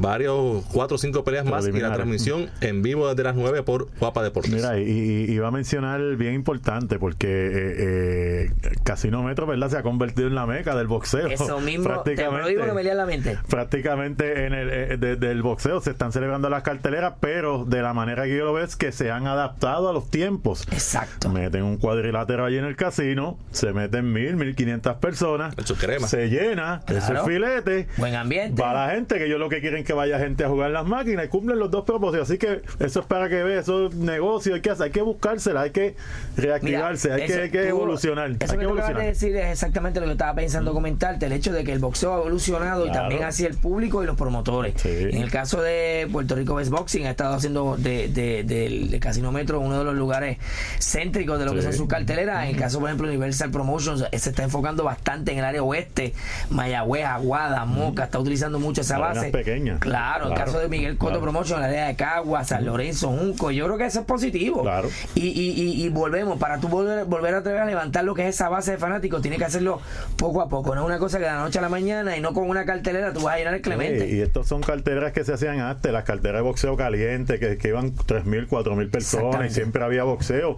varios, cuatro o cinco peleas más y la transmisión en vivo desde las 9 por Guapa Deportes. Mira, y, y- iba a mencionar bien importante porque eh, eh, Casino Metro, ¿verdad? Se ha convertido en la meca del boxeo. Eso (laughs) mismo, te lo digo que me lía la mente. prácticamente en el eh, de- del boxeo se están celebrando las carteleras, pero de la manera que yo lo veo es que se han adaptado a los tiempos. Exacto. Meten un cuadrilátero allí en el casino, se meten mil, mil quinientas personas, crema. se llena, ese Claro. filete, Buen ambiente. va la gente que ellos lo que quieren que vaya gente a jugar las máquinas y cumplen los dos propósitos. Así que eso es para que veas, eso es negocio, hay que hacer, hay que buscársela, hay que reactivarse, hay, eso- que, hay que tú- evolucionar. Eso hay que que acabas de evolucionar. decir es exactamente lo que estaba pensando comentarte, el hecho de que el boxeo ha evolucionado y también hacia el público y los promotores. En el caso de Puerto Rico Best Boxing, ha estado haciendo de, de- Casino Metro uno de los lugares céntricos de lo que son sus carteleras. En el caso, por ejemplo, Universal Promotions eh, se está enfocando bastante en el área oeste, Mayagüez, Aguada, Moca, está utilizando mucho esa base. pequeñas. Claro, el caso de Miguel Coto Claro. Promotion, el área de Cagua, San Lorenzo, Junco, yo creo que eso es positivo. Claro. Y, y, y, y volvemos, para tú volver, volver a a levantar lo que es esa base de fanáticos, tienes que hacerlo poco a poco. No es una cosa que de la noche a la mañana y no con una cartelera tú vas a llenar el Clemente. Sí, y estos son carteras que se hacían antes, las carteras de boxeo caliente, que, que iban 3.000, 4.000 personas y siempre había boxeo.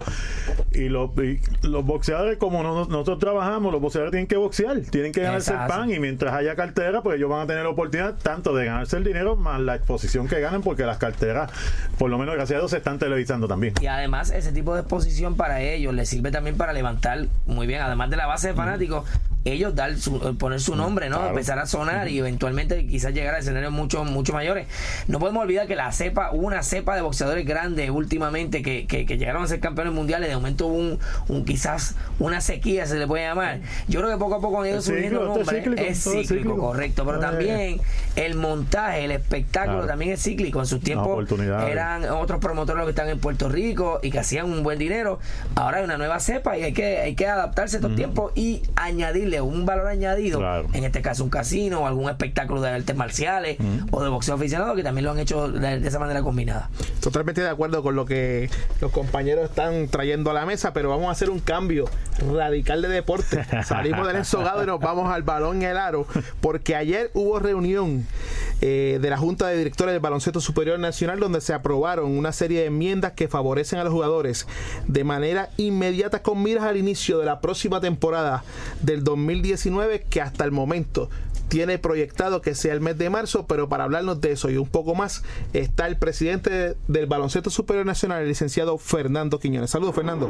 Y los, y los boxeadores, como no- nosotros trabajamos, los boxeadores tienen que boxear, tienen que ganarse el pan y mientras haya cartera, pues ellos van a tener la oportunidad tanto de ganarse el dinero más la exposición que ganen, porque las carteras, por lo menos gracias a se están televisando también. Y además ese tipo de exposición para ellos les sirve también para levantar muy bien, además de la base de fanáticos, ellos dar su, eh, poner su nombre, ¿no? Claro. Empezar a sonar y eventualmente quizás llegar a escenarios mucho, mucho mayores. No podemos olvidar que la cepa, hubo una cepa de boxeadores grandes últimamente que, que, que llegaron a ser campeones mundiales, de momento hubo un, un quizás una sequía se le puede llamar. Yo creo que poco a poco han ido subiendo nombres. cíclico, es cíclico, cíclico. correcto, pero también el montaje, el espectáculo Claro. también es cíclico. En sus tiempos eran otros promotores los que están en Puerto Rico y que hacían un buen dinero. Ahora hay una nueva cepa y hay que, hay que adaptarse a estos tiempos y añadirle un valor añadido. Claro. En este caso, un casino o algún espectáculo de artes marciales o de boxeo aficionado que también lo han hecho de, de esa manera combinada. Totalmente de acuerdo con lo que los compañeros están trayendo a la mesa, pero vamos a hacer un cambio radical de deporte. (laughs) Salimos del ensogado y nos vamos al balón y el aro, porque ayer hubo reunión eh, de la Junta de Directores del Baloncesto Superior Nacional donde se aprobaron una serie de enmiendas que favorecen a los jugadores de manera inmediata con miras al inicio de la próxima temporada del 2019 que hasta el momento tiene proyectado que sea el mes de marzo, pero para hablarnos de eso y un poco más está el presidente del Baloncesto Superior Nacional, el licenciado Fernando Quiñones. Saludos, Fernando.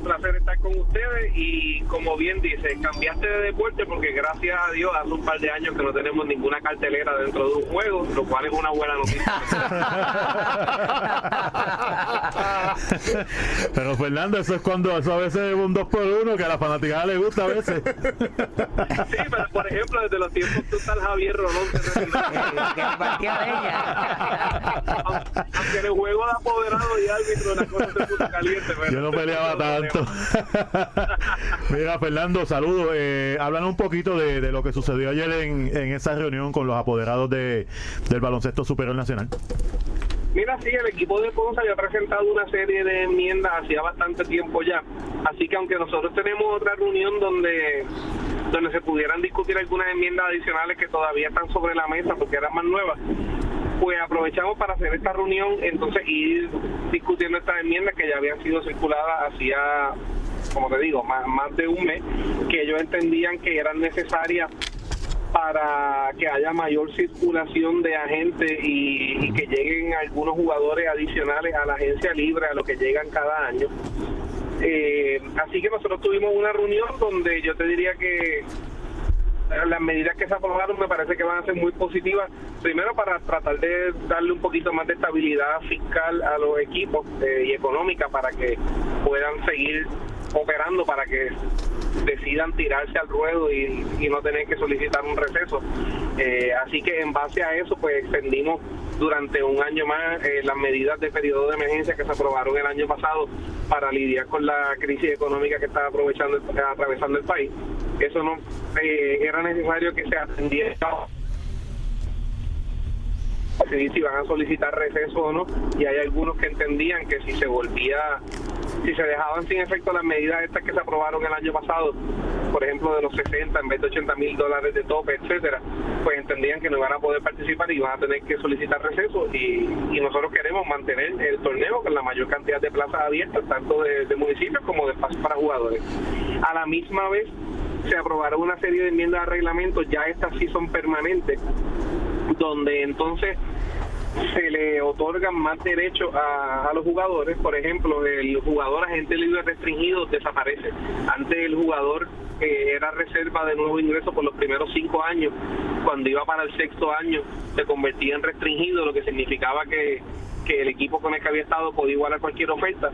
Un placer estar con ustedes y como bien dice, cambiaste de deporte porque gracias a Dios hace un par de años que no tenemos ninguna cartelera dentro de un juego, lo cual es una buena noticia. (laughs) Pero Fernando, eso es cuando eso a veces es un 2 por 1 que a la fanaticada le gusta a veces. Sí, pero por ejemplo, desde los tiempos que está el Javier Rolón se retiró. (laughs) Aunque en el juego de apoderado y árbitro la cosa se puso caliente. pero- Yo no peleaba tanto. (laughs) Mira, Fernando, saludos. Eh, háblanos un poquito de, de lo que sucedió ayer en, en esa reunión con los apoderados de, del baloncesto superior nacional. Mira, sí, el equipo de Ponce había presentado una serie de enmiendas hacía bastante tiempo ya. Así que aunque nosotros tenemos otra reunión donde donde se pudieran discutir algunas enmiendas adicionales que todavía están sobre la mesa porque eran más nuevas, pues aprovechamos para hacer esta reunión, entonces ir discutiendo estas enmiendas que ya habían sido circuladas hacía, como te digo, más, más de un mes, que ellos entendían que eran necesarias para que haya mayor circulación de agentes y, y que lleguen algunos jugadores adicionales a la agencia libre a lo que llegan cada año. Eh, así que nosotros tuvimos una reunión donde yo te diría que las medidas que se aprobaron me parece que van a ser muy positivas. Primero para tratar de darle un poquito más de estabilidad fiscal a los equipos eh, y económica para que puedan seguir operando, para que decidan tirarse al ruedo y, no tener que solicitar un receso. Eh, así que en base a eso, pues extendimos durante un año más eh, las medidas de periodo de emergencia que se aprobaron el año pasado para lidiar con la crisis económica que está aprovechando atravesando el país. Eso no eh, era necesario que se atendiera. Si van a solicitar receso o no y hay algunos que entendían que si se volvía si se dejaban sin efecto las medidas estas que se aprobaron el año pasado por ejemplo de los 60 en vez de 80 mil dólares de tope etcétera pues entendían que no iban a poder participar y iban a tener que solicitar receso y, y nosotros queremos mantener el torneo con la mayor cantidad de plazas abiertas tanto de, de municipios como de espacios para jugadores. A la misma vez se aprobaron una serie de enmiendas a reglamentos ya estas sí son permanentes donde entonces se le otorgan más derechos a, a, los jugadores. Por ejemplo, el jugador agente libre restringido desaparece. Antes el jugador eh, era reserva de nuevo ingreso por los primeros cinco años. Cuando iba para el sexto año se convertía en restringido, lo que significaba que, que el equipo con el que había estado podía igualar cualquier oferta.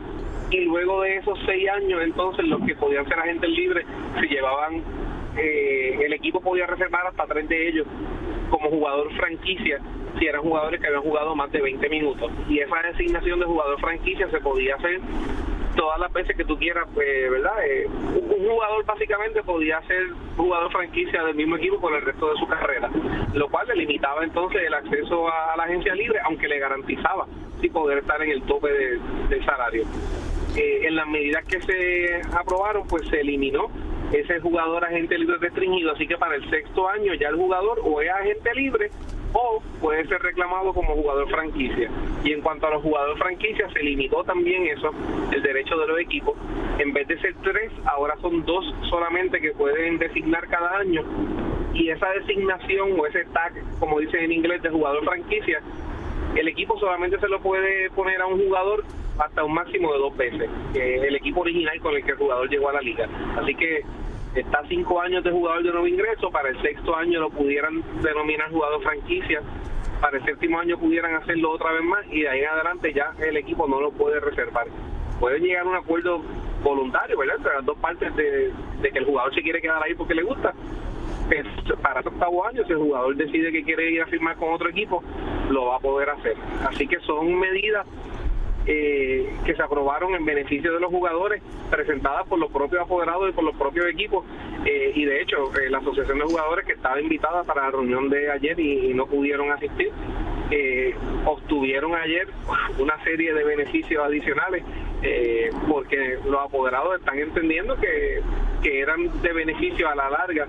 Y luego de esos seis años, entonces los que podían ser agentes libres, se llevaban, eh, el equipo podía reservar hasta tres de ellos como jugador franquicia si eran jugadores que habían jugado más de 20 minutos. Y esa designación de jugador franquicia se podía hacer todas las veces que tú quieras, pues, ¿verdad? Eh, un jugador básicamente podía ser jugador franquicia del mismo equipo por el resto de su carrera, lo cual le limitaba entonces el acceso a, la agencia libre, aunque le garantizaba sí poder estar en el tope de, del salario. Eh, en las medidas que se aprobaron, pues se eliminó ese jugador agente libre restringido, así que para el sexto año ya el jugador o es agente libre o puede ser reclamado como jugador franquicia. Y en cuanto a los jugadores franquicia, se limitó también eso, el derecho de los equipos. En vez de ser tres, ahora son dos solamente que pueden designar cada año. Y esa designación o ese tag, como dicen en inglés, de jugador franquicia, el equipo solamente se lo puede poner a un jugador hasta un máximo de dos veces, el equipo original con el que el jugador llegó a la liga. Así que está cinco años de jugador de nuevo ingreso, para el sexto año lo pudieran denominar jugador franquicia, para el séptimo año pudieran hacerlo otra vez más y de ahí en adelante ya el equipo no lo puede reservar. Pueden llegar a un acuerdo voluntario, ¿verdad? Entre las dos partes de, de que el jugador se quiere quedar ahí porque le gusta, para el octavo año, si el jugador decide que quiere ir a firmar con otro equipo, lo va a poder hacer. Así que son medidas eh, que se aprobaron en beneficio de los jugadores, presentadas por los propios apoderados y por los propios equipos. Eh, y de hecho, eh, la Asociación de Jugadores, que estaba invitada para la reunión de ayer y, no pudieron asistir, obtuvieron ayer una serie de beneficios adicionales eh, porque los apoderados están entendiendo que, que eran de beneficio a la larga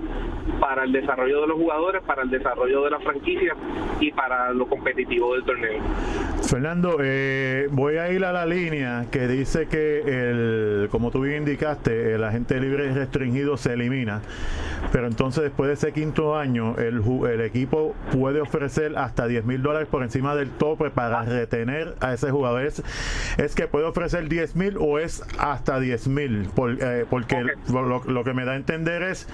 para el desarrollo de los jugadores, para el desarrollo de la franquicia y para lo competitivo del torneo. Fernando, eh, voy a ir a la línea que dice que, el, como tú bien indicaste, el agente libre restringido se elimina, pero entonces después de ese quinto año, el, el equipo puede ofrecer hasta 10 mil dólares por encima del tope para retener a ese jugador. ¿Es, que puede ofrecer 10 mil o es hasta 10 mil? Por, eh, porque okay. lo, lo que me da a entender es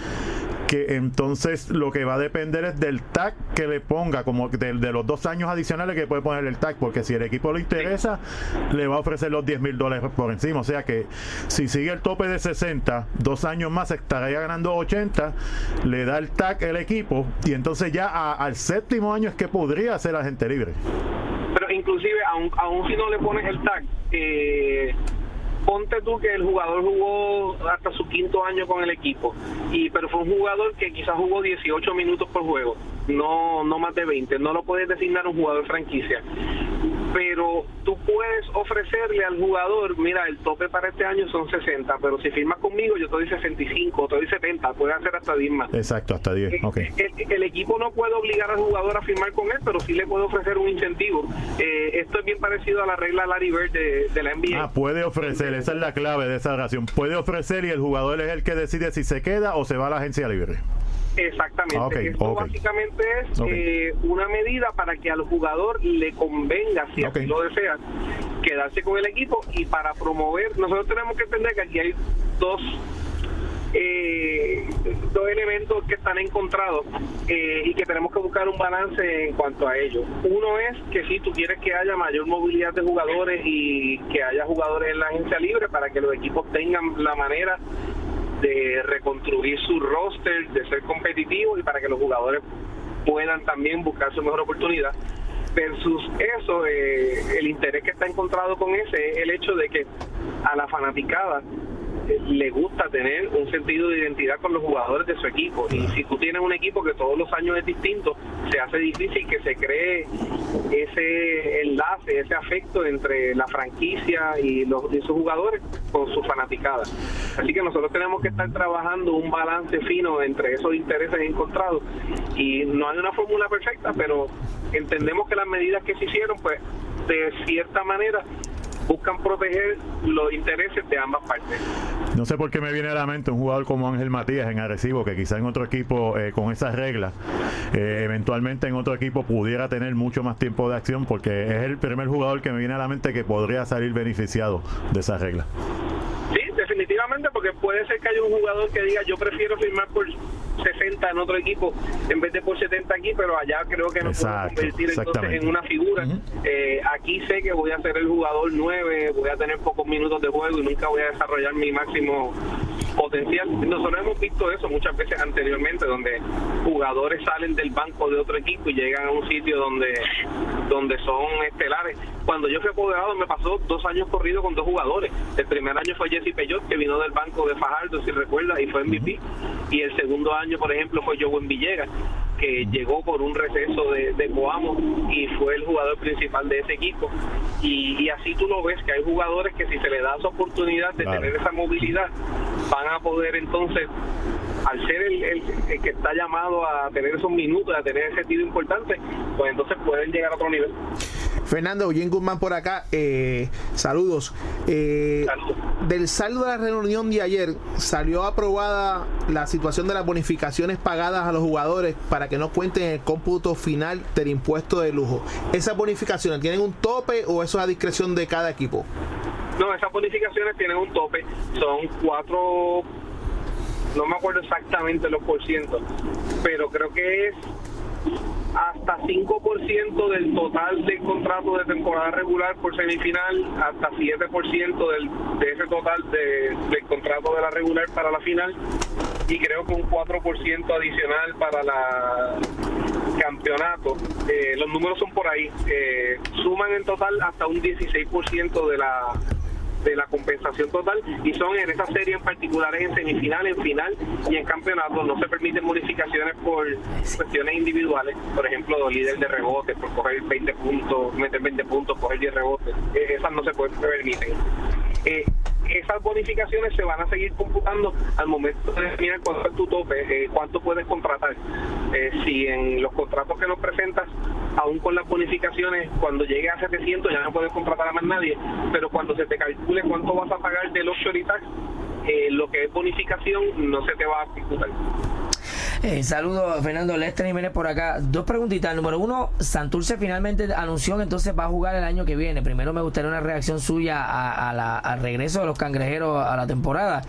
que entonces lo que va a depender es del tag que le ponga, como de, de, los dos años adicionales que puede poner el tag, porque si el equipo le interesa, sí. le va a ofrecer los 10 mil dólares por encima. O sea que si sigue el tope de 60, dos años más estaría ganando 80, le da el tag el equipo y entonces ya a, al séptimo año es que podría ser agente libre. Pero inclusive, aún, aún si no le pones el tag, eh, ponte tú que el jugador jugó hasta su quinto año con el equipo, y pero fue un jugador que quizás jugó 18 minutos por juego, no, no más de 20, no lo puedes designar un jugador franquicia. Pero tú puedes ofrecerle al jugador, mira, el tope para este año son 60, pero si firmas conmigo yo te doy 65, te doy 70, puedes hacer hasta 10 más. Exacto, hasta 10, ok. El, el, equipo no puede obligar al jugador a firmar con él, pero sí le puede ofrecer un incentivo. Eh, esto es bien parecido a la regla Larry Bird de, de la NBA. Ah, puede ofrecer, esa es la clave de esa relación. Puede ofrecer y el jugador es el que decide si se queda o se va a la agencia libre. Exactamente. Ah, ok, Esto básicamente es eh, una medida para que al jugador le convenga, si así lo desea, quedarse con el equipo y para promover. Nosotros tenemos que entender que aquí hay dos eh, dos elementos que están encontrados eh, y que tenemos que buscar un balance en cuanto a ello. Uno es que si tú quieres que haya mayor movilidad de jugadores y que haya jugadores en la agencia libre para que los equipos tengan la manera de reconstruir su roster, de ser competitivos y para que los jugadores puedan también buscar su mejor oportunidad. Versus eso, eh, el interés que está encontrado con ese es el hecho de que a la fanaticada le gusta tener un sentido de identidad con los jugadores de su equipo. Y si tú tienes un equipo que todos los años es distinto, se hace difícil que se cree ese enlace, ese afecto entre la franquicia y los y sus jugadores con su fanaticada. Así que nosotros tenemos que estar trabajando un balance fino entre esos intereses encontrados y no hay una fórmula perfecta, pero entendemos que las medidas que se hicieron, pues de cierta manera buscan proteger los intereses de ambas partes. No sé por qué me viene a la mente un jugador como Ángel Matías en Arecibo, que quizá en otro equipo eh, con esas reglas, eh, eventualmente en otro equipo pudiera tener mucho más tiempo de acción, porque es el primer jugador que me viene a la mente que podría salir beneficiado de esas reglas. Sí, definitivamente, porque puede ser que haya un jugador que diga yo prefiero firmar por 60 en otro equipo en vez de por 70 aquí, pero allá creo que no puedo convertir entonces en una figura. Eh, aquí sé que voy a ser el jugador 9, voy a tener pocos minutos de juego y nunca voy a desarrollar mi máximo potencial. Nosotros hemos visto eso muchas veces anteriormente, donde jugadores salen del banco de otro equipo y llegan a un sitio donde donde son estelares. Cuando yo fui apoderado me pasó dos años corrido con dos jugadores. El primer año fue Jesse Peyot, que vino del banco de Fajardo, si recuerdas, y fue MVP. Y el segundo año, por ejemplo, fue Joven Villegas, que llegó por un receso de, de Coamo y fue el jugador principal de ese equipo. Y, y así tú lo ves, que hay jugadores que si se les da esa oportunidad de Claro. tener esa movilidad, van a poder entonces al ser el, el- el que está llamado a tener esos minutos, a tener ese tiro importante, pues entonces pueden llegar a otro nivel. Fernando, Eugene Guzmán por acá. eh, saludos. Eh, Del saldo de la reunión de ayer, salió aprobada la situación de las bonificaciones pagadas a los jugadores para que no cuenten en el cómputo final del impuesto de lujo. ¿Esas bonificaciones tienen un tope o eso es a discreción de cada equipo? No, esas bonificaciones tienen un tope, son cuatro, no me acuerdo exactamente los por cientos, pero creo que es hasta 5% del total del contrato de temporada regular por semifinal, hasta 7% del, de ese total de- del contrato de la regular para la final y creo que un 4% adicional para la campeonato. Eh, los números son por ahí. Eh, suman en total hasta un 16% de la de la compensación total y son en esa serie en particular en semifinal, en final y en campeonato no se permiten modificaciones por cuestiones individuales, por ejemplo líder de rebotes, por coger 20 puntos, meter 20 puntos, coger 10 rebotes, Eh, esas no se pueden se permiten. Esas bonificaciones se van a seguir computando al momento de determinar cuánto es tu tope, eh, cuánto puedes contratar. Eh, si en los contratos que nos presentas, aún con las bonificaciones, cuando llegue a 700 ya no puedes contratar a más nadie, pero cuando se te calcule cuánto vas a pagar de luxury tax, eh, lo que es bonificación no se te va a computar. Eh, saludos, Fernando Lester Jiménez por acá. Dos preguntitas. Número uno, Santurce finalmente anunció que entonces va a jugar el año que viene. Primero me gustaría una reacción suya a- la- al regreso de los cangrejeros a la temporada.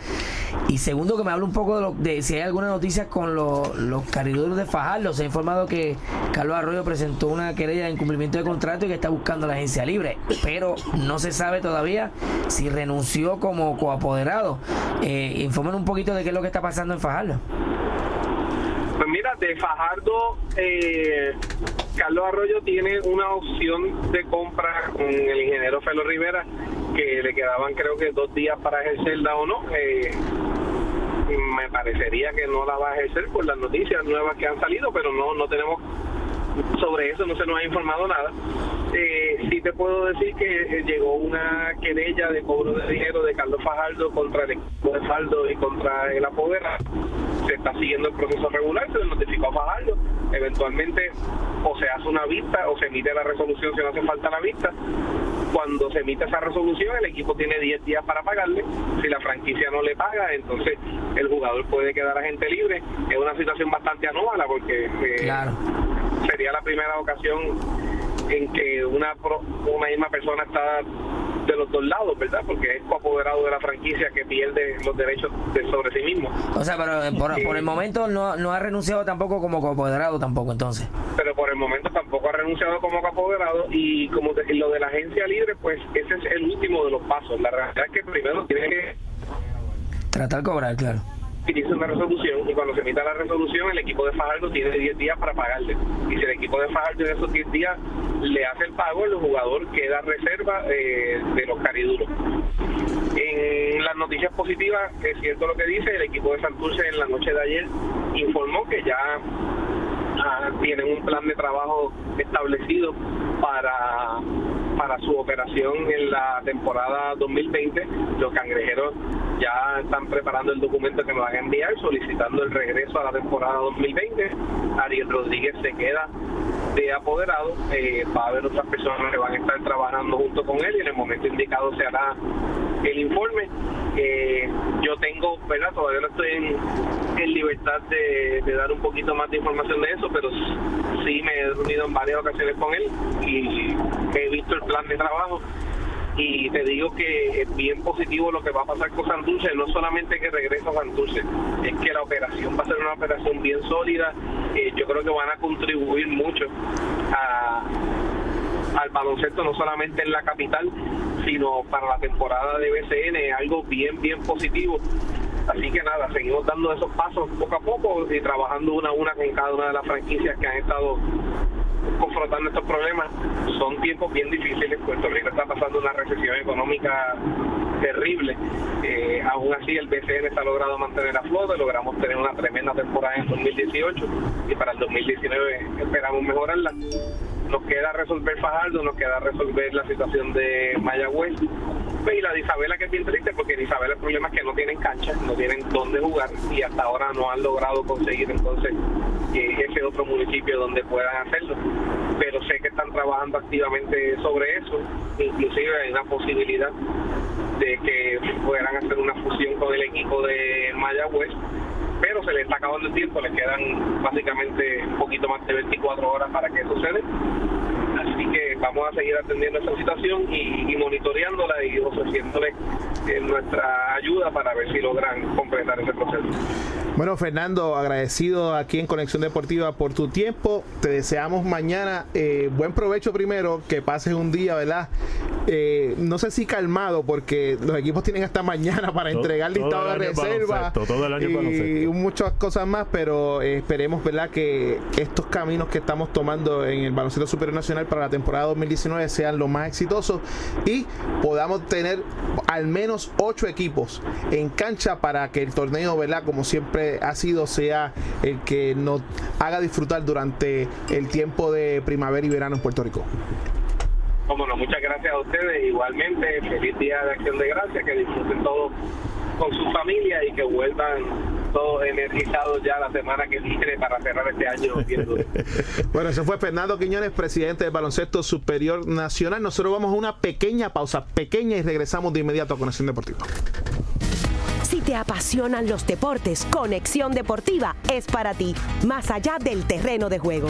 Y segundo, que me hable un poco de, lo- de si hay alguna noticia con lo- los cariduros de Fajardo. Se ha informado que Carlos Arroyo presentó una querella de incumplimiento de contrato y que está buscando la agencia libre. Pero no se sabe todavía si renunció como coapoderado. Eh, informen un poquito de qué es lo que está pasando en Fajardo. Pues mira, de Fajardo, eh, Carlos Arroyo tiene una opción de compra con el ingeniero Felo Rivera, que le quedaban creo que dos días para ejercerla o no. Eh, me parecería que no la va a ejercer por las noticias nuevas que han salido, pero no, no tenemos sobre eso, no se nos ha informado nada. Eh, sí te puedo decir que eh, llegó una querella de cobro de dinero de Carlos Fajardo contra el equipo de Faldo y contra el apoderado. Se está siguiendo el proceso regular, se le notificó a Fajardo. Eventualmente o se hace una vista o se emite la resolución si no hace falta la vista. Cuando se emite esa resolución, el equipo tiene 10 días para pagarle. Si la franquicia no le paga, entonces el jugador puede quedar agente libre. Es una situación bastante anómala porque eh, sería la primera ocasión en que una, una misma persona está de los dos lados, ¿verdad? Porque es coapoderado de la franquicia que pierde los derechos de sobre sí mismo. O sea, pero eh, por, por el momento no, no ha renunciado tampoco como coapoderado tampoco, entonces. pero por el momento tampoco ha renunciado como apoderado y como de- lo de la agencia libre, pues ese es el último de los pasos. La realidad es que primero tiene que Tratar de cobrar, claro. Emitirse una resolución y cuando se emita la resolución el equipo de Fajardo tiene 10 días para pagarle. Y si el equipo de Fajardo en esos 10 días le hace el pago, el jugador queda reserva eh, de los cariduros. En las noticias positivas, es cierto lo que dice, el equipo de Santurce en la noche de ayer informó que ya ah, tienen un plan de trabajo establecido para para su operación en la temporada 2020. Los cangrejeros ya están preparando el documento que me van a enviar solicitando el regreso a la temporada 2020. Ariel Rodríguez se queda de apoderado. Eh, va a haber otras personas que van a estar trabajando junto con él y en el momento indicado se hará el informe. Eh, yo tengo, ¿verdad? Todavía no estoy en, en libertad de, de dar un poquito más de información de eso, pero sí me he reunido en varias ocasiones con él y he visto el plan de trabajo. Y te digo que es bien positivo lo que va a pasar con Santurce, no solamente que regresa Santurce, es que la operación va a ser una operación bien sólida, eh, yo creo que van a contribuir mucho al baloncesto, no solamente en la capital, sino para la temporada de BCN, algo bien, bien positivo. Así que nada, seguimos dando esos pasos poco a poco y trabajando una a una con cada una de las franquicias que han estado confrontando estos problemas. Son tiempos bien difíciles. Puerto Rico está pasando una recesión económica terrible. Eh, aún así, el BCN ha logrado mantener a flote. Logramos tener una tremenda temporada en 2018 y para el 2019 esperamos mejorarla. Nos queda resolver Fajardo, nos queda resolver la situación de Mayagüez y la de Isabela que es bien triste porque en Isabela el problema es que no tienen cancha, no tienen dónde jugar y hasta ahora no han logrado conseguir entonces eh, ese otro municipio donde puedan hacerlo. Pero sé que están trabajando activamente sobre eso, inclusive hay una posibilidad de que puedan hacer una fusión con el equipo de Mayagüez pero se les está acabando el tiempo, les quedan básicamente un poquito más de 24 horas para que suceda. Así que vamos a seguir atendiendo esta situación y, y monitoreándola y ofreciéndole eh, nuestra ayuda para ver si logran completar ese proceso. Bueno, Fernando, agradecido aquí en Conexión Deportiva por tu tiempo. Te deseamos mañana eh, buen provecho primero, que pases un día, ¿verdad? Eh, no sé si calmado, porque los equipos tienen hasta mañana para Todo- entregar listado de el año es reserva todo el año y muchas cosas más, pero eh, esperemos, ¿verdad? Que estos caminos que estamos tomando en el baloncesto superior nacional para la temporada 2019 sean los más exitosos y podamos tener al menos ocho equipos en cancha para que el torneo, ¿verdad? Como siempre ha sido, sea el que nos haga disfrutar durante el tiempo de primavera y verano en Puerto Rico. No, muchas gracias a ustedes. Igualmente, feliz día de acción de gracias, que disfruten todos con su familia y que vuelvan todos energizados ya la semana que viene para cerrar este año. (laughs) Bueno, ese fue Fernando Quiñones, presidente del Baloncesto Superior Nacional. Nosotros vamos a una pequeña pausa, pequeña, y regresamos de inmediato a Conexión Deportiva. Si te apasionan los deportes, Conexión Deportiva es para ti, más allá del terreno de juego.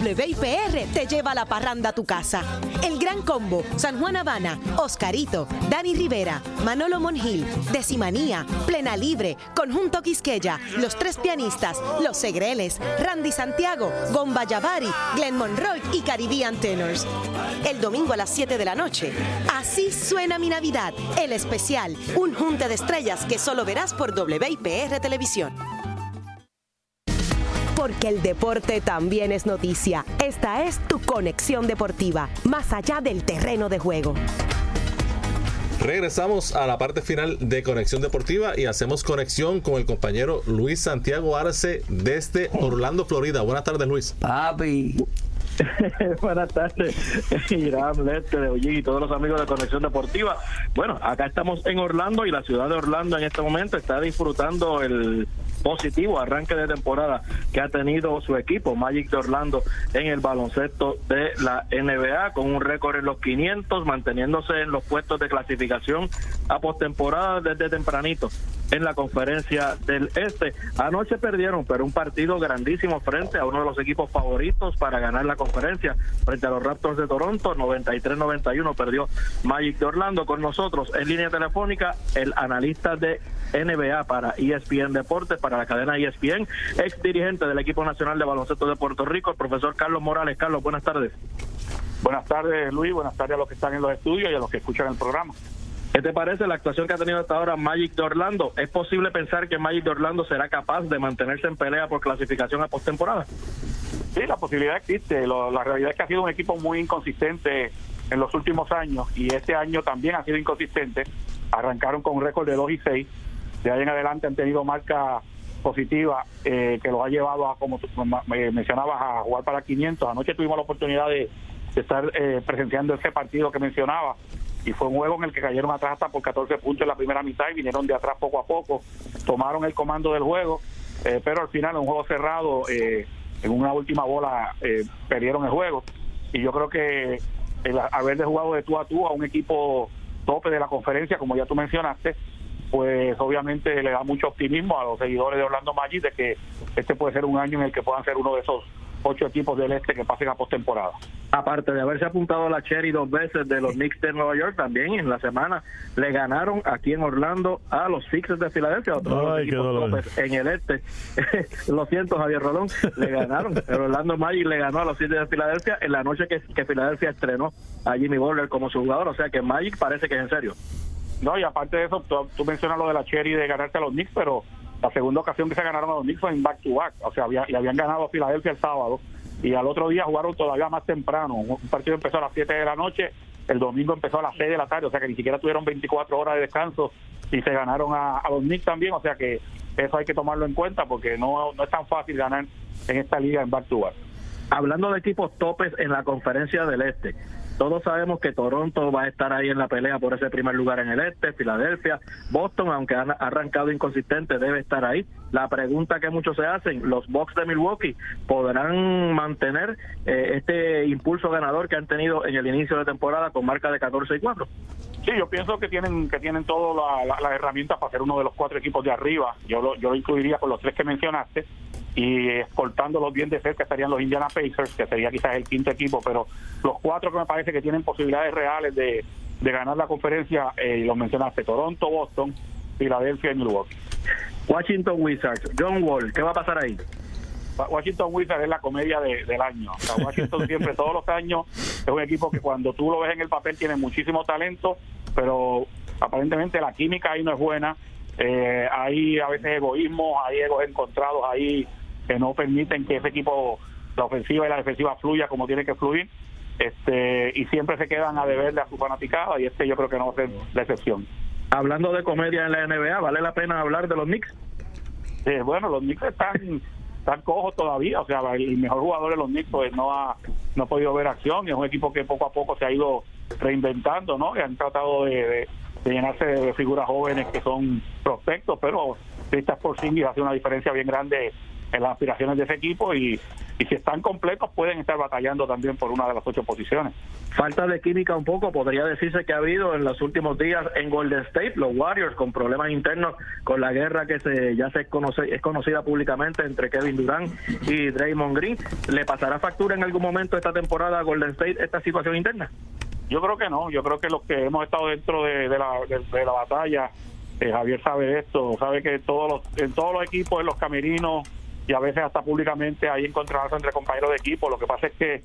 WIPR te lleva la parranda a tu casa. El Gran Combo, San Juan Habana, Oscarito, Dani Rivera, Manolo Monjil, Decimanía, Plena Libre, Conjunto Quisqueya, Los Tres Pianistas, Los Segreles, Randy Santiago, Gomba Yavari, Glenn Monroy y Caribbean Tenors. El domingo a las 7 de la noche. Así suena mi Navidad, el especial, un junte de estrellas que solo verás por WIPR Televisión. Porque el deporte también es noticia. Esta es tu conexión deportiva, más allá del terreno de juego. Regresamos a la parte final de Conexión Deportiva y hacemos conexión con el compañero Luis Santiago Arce desde Orlando, Florida. Buenas tardes, Luis. Papi. (laughs) Buenas tardes, (laughs) Irán, Lester, Ollín y todos los amigos de Conexión Deportiva. Bueno, acá estamos en Orlando y la ciudad de Orlando en este momento está disfrutando el positivo arranque de temporada que ha tenido su equipo Magic de Orlando en el baloncesto de la NBA con un récord en los 500 manteniéndose en los puestos de clasificación a postemporada desde tempranito en la conferencia del Este. Anoche perdieron, pero un partido grandísimo frente a uno de los equipos favoritos para ganar la conferencia, frente a los Raptors de Toronto, 93-91 perdió Magic de Orlando con nosotros en línea telefónica, el analista de NBA para ESPN Deportes, para la cadena ESPN, ex dirigente del equipo nacional de baloncesto de Puerto Rico, el profesor Carlos Morales. Carlos, buenas tardes. Buenas tardes, Luis. Buenas tardes a los que están en los estudios y a los que escuchan el programa. ¿Qué te parece la actuación que ha tenido hasta ahora Magic de Orlando? ¿Es posible pensar que Magic de Orlando será capaz de mantenerse en pelea por clasificación a postemporada? Sí, la posibilidad existe. Lo- la realidad es que ha sido un equipo muy inconsistente en los últimos años y este año también ha sido inconsistente. Arrancaron con un récord de 2 y 6. De ahí en adelante han tenido marca positiva eh, que los ha llevado a, como tú mencionabas, a jugar para 500. Anoche tuvimos la oportunidad de, de estar eh, presenciando ese partido que mencionaba y fue un juego en el que cayeron atrás hasta por 14 puntos en la primera mitad y vinieron de atrás poco a poco, tomaron el comando del juego, eh, pero al final en un juego cerrado, eh, en una última bola, eh, perdieron el juego. Y yo creo que el haber de jugado de tú a tú a un equipo tope de la conferencia, como ya tú mencionaste, pues obviamente le da mucho optimismo a los seguidores de Orlando Magic de que este puede ser un año en el que puedan ser uno de esos ocho equipos del este que pasen a postemporada. Aparte de haberse apuntado a la Cherry dos veces de los Knicks de Nueva York, también en la semana le ganaron aquí en Orlando a los Sixers de Filadelfia, otro de los Ay, dolor. topes en el este. (laughs) Lo siento, Javier Rolón, le ganaron. (laughs) El Orlando Magic le ganó a los Sixers de Filadelfia en la noche que, que Filadelfia estrenó a Jimmy Butler como su jugador, o sea que Magic parece que es en serio. No, y aparte de eso, tú, tú mencionas lo de la Cherry de ganarse a los Knicks, pero la segunda ocasión que se ganaron a los Knicks fue en back to back. O sea, había, habían ganado a Filadelfia el sábado y al otro día jugaron todavía más temprano. Un partido empezó a las 7 de la noche, el domingo empezó a las 6 de la tarde, o sea que ni siquiera tuvieron 24 horas de descanso y se ganaron a, a los Knicks también. O sea que eso hay que tomarlo en cuenta porque no es tan fácil ganar en esta liga en back to back. Hablando de equipos topes en la conferencia del Este, todos sabemos que Toronto va a estar ahí en la pelea por ese primer lugar en el Este, Filadelfia, Boston, aunque han arrancado inconsistente, debe estar ahí. La pregunta que muchos se hacen, ¿los Bucks de Milwaukee podrán mantener eh, este impulso ganador que han tenido en el inicio de temporada con marca de 14 y 4? Sí, yo pienso que tienen que tienen todas la- la- las herramientas para ser uno de los cuatro equipos de arriba. Yo lo, yo lo incluiría con los tres que mencionaste y escoltándolos bien de cerca estarían los Indiana Pacers, que sería quizás el quinto equipo, pero los cuatro que me parece que tienen posibilidades reales de, de ganar la conferencia, eh, los mencionaste, Toronto, Boston, Filadelfia y Milwaukee. Washington Wizards, John Wall, ¿qué va a pasar ahí? Washington Wizards es la comedia de- del año. O sea, Washington siempre, todos los años, es un equipo que cuando tú lo ves en el papel tiene muchísimo talento, pero aparentemente la química ahí no es buena. Eh, hay a veces egoísmo, hay egos encontrados ahí que no permiten que ese equipo, la ofensiva y la defensiva fluya como tiene que fluir. Este, y siempre se quedan a deberle a su fanaticada y este yo creo que no va a ser la excepción. Hablando de comedia en la NBA, ¿vale la pena hablar de los Knicks? Eh, bueno, los Knicks están, están cojos todavía, o sea, el mejor jugador de los Knicks pues, no ha no ha podido ver acción, y es un equipo que poco a poco se ha ido reinventando, ¿no? Y han tratado de, llenarse de figuras jóvenes que son prospectos, pero Kristaps Porzingis hace una diferencia bien grande en las aspiraciones de ese equipo y, y si están completos pueden estar batallando también por una de las ocho posiciones. Falta de química un poco, podría decirse que ha habido en los últimos días en Golden State, los Warriors con problemas internos, con la guerra que se ya se conoce, es conocida públicamente entre Kevin Durant y Draymond Green. ¿Le pasará factura en algún momento esta temporada a Golden State esta situación interna? Yo creo que no, yo creo que los que hemos estado dentro de, de la, de, de la batalla, eh, Javier sabe esto, sabe que todos los, en todos los equipos, en los camerinos y a veces hasta públicamente hay encontrarse entre compañeros de equipo. Lo que pasa es que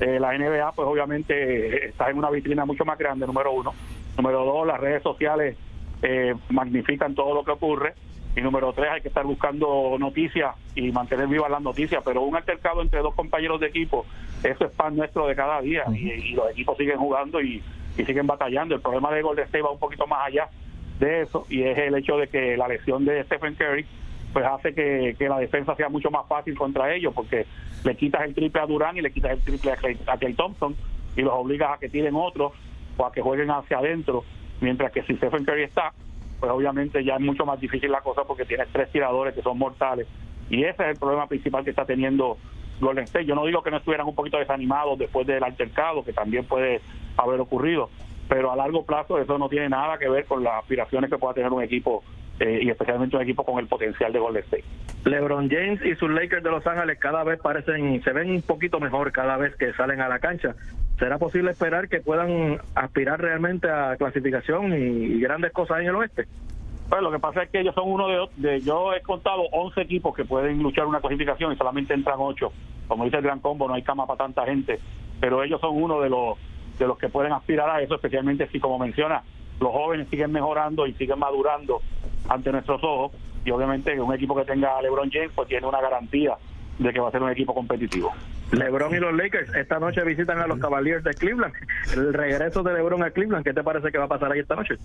eh, la NBA, pues obviamente eh, está en una vitrina mucho más grande, número uno. Número dos, las redes sociales eh, magnifican todo lo que ocurre Y número tres, hay que estar buscando noticias y mantener vivas las noticias. Pero un altercado entre dos compañeros de equipo, eso es pan nuestro de cada día. y, y los equipos siguen jugando y, y siguen batallando. El problema de Golden State va un poquito más allá de eso y es el hecho de que la lesión de Stephen Curry pues hace que, la defensa sea mucho más fácil contra ellos porque le quitas el triple a Durán y le quitas el triple a Clay Thompson y los obligas a que tiren otros o a que jueguen hacia adentro mientras que si Stephen Curry está pues obviamente ya es mucho más difícil la cosa porque tienes tres tiradores que son mortales y ese es el problema principal que está teniendo Golden State. Yo no digo que no estuvieran un poquito desanimados después del altercado, que también puede haber ocurrido, pero a largo plazo eso no tiene nada que ver con las aspiraciones que pueda tener un equipo eh, y especialmente un equipo con el potencial de Golden State. LeBron James y sus Lakers de Los Ángeles cada vez parecen, se ven un poquito mejor cada vez que salen a la cancha. ¿Será posible esperar que puedan aspirar realmente a clasificación y, y grandes cosas en el oeste? Pues lo que pasa es que ellos son uno de, de yo he contado 11 equipos que pueden luchar una clasificación y solamente entran 8. Como dice el Gran Combo, no hay cama para tanta gente, pero ellos son uno de los de los que pueden aspirar a eso, especialmente si como menciona, los jóvenes siguen mejorando y siguen madurando ante nuestros ojos y obviamente un equipo que tenga a LeBron James pues tiene una garantía de que va a ser un equipo competitivo. LeBron y los Lakers esta noche visitan a los Cavaliers de Cleveland. El regreso de LeBron a Cleveland, ¿qué te parece que va a pasar ahí esta noche?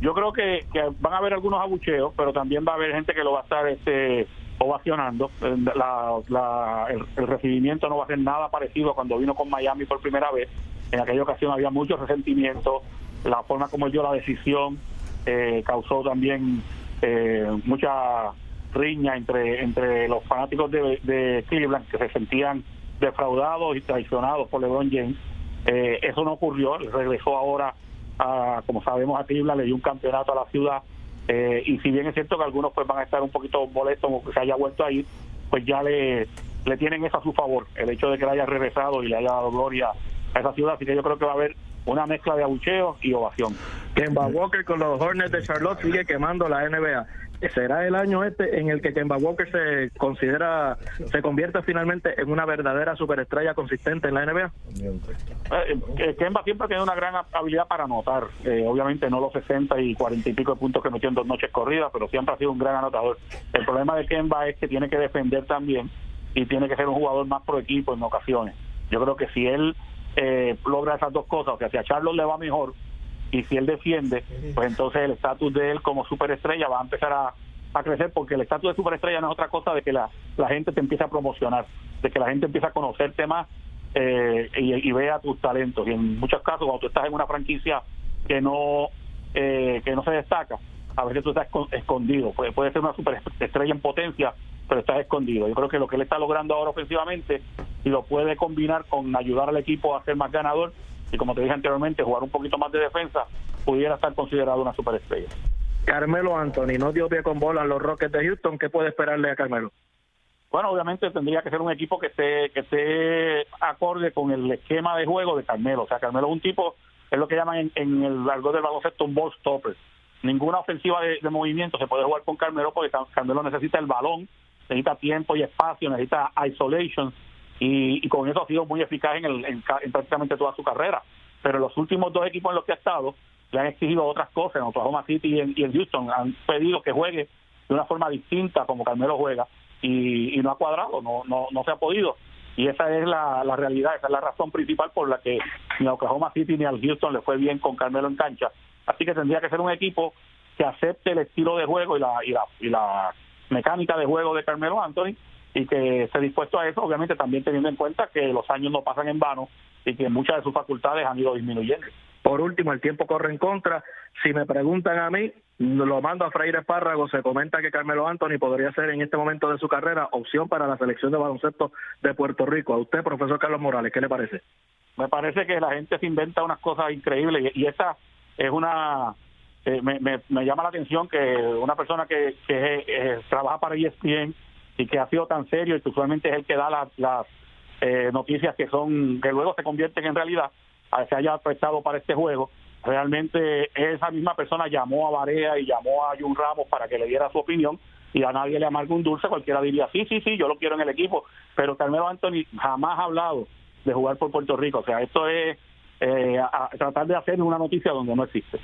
Yo creo que, que van a haber algunos abucheos, pero también va a haber gente que lo va a estar este, ovacionando. La, la- el, el recibimiento no va a ser nada parecido a cuando vino con Miami por primera vez. En aquella ocasión había mucho resentimiento, la forma como dio la decisión eh, causó también eh, mucha riña entre entre los fanáticos de, de Cleveland que se sentían defraudados y traicionados por LeBron James. Eh, eso no ocurrió, regresó ahora, a, como sabemos, a Cleveland, le dio un campeonato a la ciudad. eh, y si bien es cierto que algunos pues van a estar un poquito molestos porque se haya vuelto a ir, pues ya le, le tienen eso a su favor, el hecho de que le haya regresado y le haya dado gloria a esa ciudad. Así que yo creo que va a haber una mezcla de abucheos y ovación. Kemba Walker con los Hornets de Charlotte sigue quemando la NBA. ¿Será el año este en el que Kemba Walker se considera, se convierte finalmente en una verdadera superestrella consistente en la NBA? Eh, eh, Kemba siempre tiene una gran habilidad para anotar. Eh, obviamente no los 60 y 40 y pico de puntos que metió en dos noches corridas, pero siempre ha sido un gran anotador. El problema de Kemba es que tiene que defender también y tiene que ser un jugador más pro equipo en ocasiones. Yo creo que si él eh, logra esas dos cosas, o sea, si a Charlos le va mejor y si él defiende, pues entonces el estatus de él como superestrella va a empezar a, a crecer porque el estatus de superestrella no es otra cosa de que la, la gente te empieza a promocionar, de que la gente empieza a conocerte más eh, y, y vea tus talentos. Y en muchos casos, cuando tú estás en una franquicia que no eh, que no se destaca, a veces tú estás escon- escondido. Puede, puede ser una superestrella en potencia, pero estás escondido. Yo creo que lo que él está logrando ahora ofensivamente y lo puede combinar con ayudar al equipo a ser más ganador y como te dije anteriormente, jugar un poquito más de defensa, pudiera estar considerado una superestrella. Carmelo Anthony no dio pie con bola en los Rockets de Houston. ¿Qué puede esperarle a Carmelo? Bueno, obviamente tendría que ser un equipo que esté que esté acorde con el esquema de juego de Carmelo. O sea, Carmelo es un tipo, es lo que llaman en, en el algo del baloncesto un ball stopper. Ninguna ofensiva de, de movimiento se puede jugar con Carmelo porque Car- Carmelo necesita el balón, necesita tiempo y espacio, necesita isolation y, y con eso ha sido muy eficaz en, el, en, en prácticamente toda su carrera. Pero los últimos dos equipos en los que ha estado le han exigido otras cosas. En Oklahoma City y en, y en Houston han pedido que juegue de una forma distinta como Carmelo juega y, y no ha cuadrado, no, no, no se ha podido. Y esa es la, la realidad, esa es la razón principal por la que ni a Oklahoma City ni al Houston le fue bien con Carmelo en cancha. Así que tendría que ser un equipo que acepte el estilo de juego y la, y la, y la mecánica de juego de Carmelo Anthony y que esté dispuesto a eso, obviamente también teniendo en cuenta que los años no pasan en vano y que muchas de sus facultades han ido disminuyendo. Por último, el tiempo corre en contra. Si me preguntan a mí, lo mando a Freire Espárrago. Se comenta que Carmelo Anthony podría ser en este momento de su carrera opción para la selección de baloncesto de Puerto Rico. A usted, profesor Carlos Morales, ¿qué le parece? me parece que la gente se inventa unas cosas increíbles y, y esta es una eh, me, me, me llama la atención que una persona que, que eh, trabaja para ESPN y que ha sido tan serio y que usualmente es el que da las, eh, noticias que son que luego se convierten en realidad a se haya prestado para este juego realmente esa misma persona llamó a Barea y llamó a Jun Ramos para que le diera su opinión y a nadie le amarga un dulce, cualquiera diría, sí, sí, sí, yo lo quiero en el equipo, pero Carmelo Anthony jamás ha hablado de jugar por Puerto Rico, o sea, esto es eh, tratar de hacer una noticia donde no existe.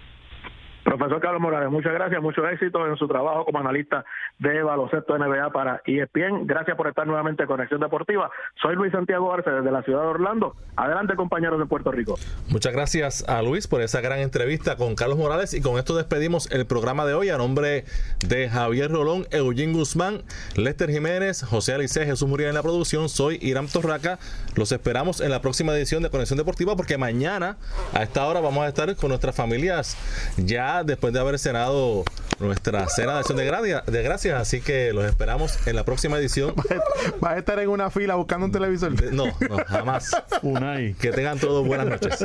Profesor Carlos Morales, muchas gracias, mucho éxito en su trabajo como analista de baloncesto NBA para ESPN. Gracias por estar nuevamente en Conexión Deportiva. Soy Luis Santiago Arce desde la ciudad de Orlando. Adelante, compañeros de Puerto Rico. Muchas gracias a Luis por esa gran entrevista con Carlos Morales y con esto despedimos el programa de hoy a nombre de Javier Rolón, Eugene Guzmán, Lester Jiménez, José Alice, Jesús Muriel en la producción. Soy Irán Torraca. Los esperamos en la próxima edición de Conexión Deportiva porque mañana a esta hora vamos a estar con nuestras familias ya después de haber cenado nuestra cena de acción de, gracia- de gracias. Así que los esperamos en la próxima edición. (laughs) Vas a estar en una fila buscando un televisor. No, no, jamás. (laughs) Que tengan todos buenas noches.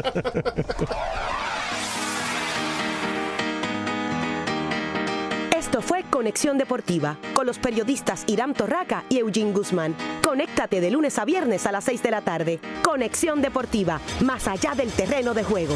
Esto fue Conexión Deportiva con los periodistas Irán Torraca y Eugene Guzmán. Conéctate de lunes a viernes a las 6 de la tarde. Conexión Deportiva, más allá del terreno de juego.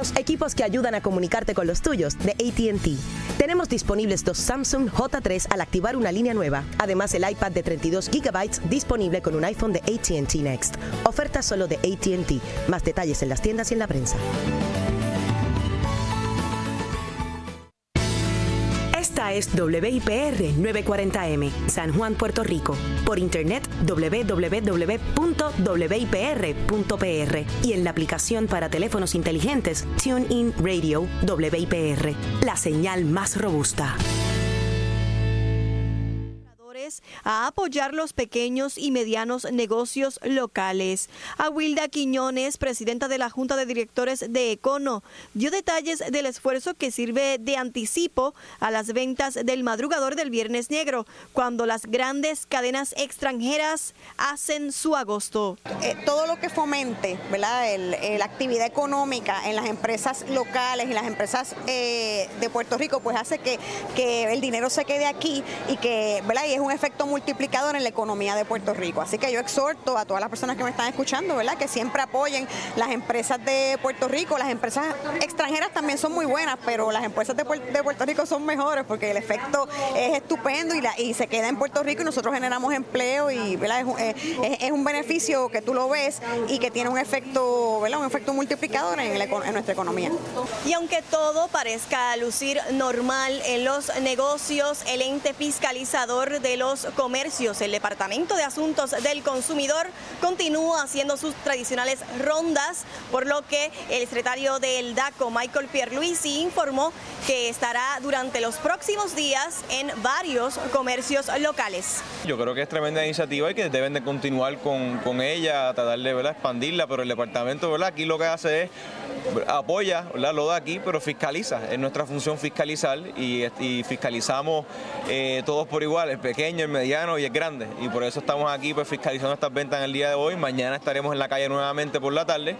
Los equipos que ayudan a comunicarte con los tuyos de ATT. Tenemos disponibles dos Samsung J3 al activar una línea nueva. Además, el iPad de 32 GB disponible con un iPhone de ATT Next. Oferta solo de ATT. Más detalles en las tiendas y en la prensa. Esta es WIPR 940M, San Juan, Puerto Rico. Por internet www.wipr.pr y en la aplicación para teléfonos inteligentes TuneIn Radio WIPR, la señal más robusta. A apoyar los pequeños y medianos negocios locales. Awilda Quiñones, presidenta de la Junta de Directores de Econo, dio detalles del esfuerzo que sirve de anticipo a las ventas del madrugador del Viernes Negro, cuando las grandes cadenas extranjeras hacen su agosto. eh, todo lo que fomente ¿verdad? La actividad económica en las empresas locales y las empresas eh, de Puerto Rico, pues hace que, que el dinero se quede aquí y que ¿verdad? Es un efecto multiplicador en la economía de Puerto Rico. Así que yo exhorto a todas las personas que me están escuchando, ¿verdad? que siempre apoyen las empresas de Puerto Rico. Las empresas extranjeras también son muy buenas, pero las empresas de, de Puerto Rico son mejores porque el efecto es estupendo y, la- y se queda en Puerto Rico y nosotros generamos empleo y. Es, un- un beneficio que tú lo ves y que tiene un efecto, ¿verdad? un efecto multiplicador en nuestra economía. Y aunque todo parezca lucir normal en los negocios, el ente fiscalizador de los comercios, el Departamento de Asuntos del Consumidor, continúa haciendo sus tradicionales rondas, por lo que el secretario del DACO, Michael Pierluisi, informó que estará durante los próximos días en varios comercios locales. Yo creo que es tremenda iniciativa y que deben de continuar con, con ella, tratar de ¿verdad? expandirla, pero el departamento ¿verdad? aquí lo que hace es apoya, ¿verdad? lo da aquí, pero fiscaliza. Es nuestra función fiscalizar y, fiscalizamos eh, todos por igual, el pequeño, el mediano y el grande. Y por eso estamos aquí pues, fiscalizando estas ventas en el día de hoy. Mañana estaremos en la calle nuevamente por la tarde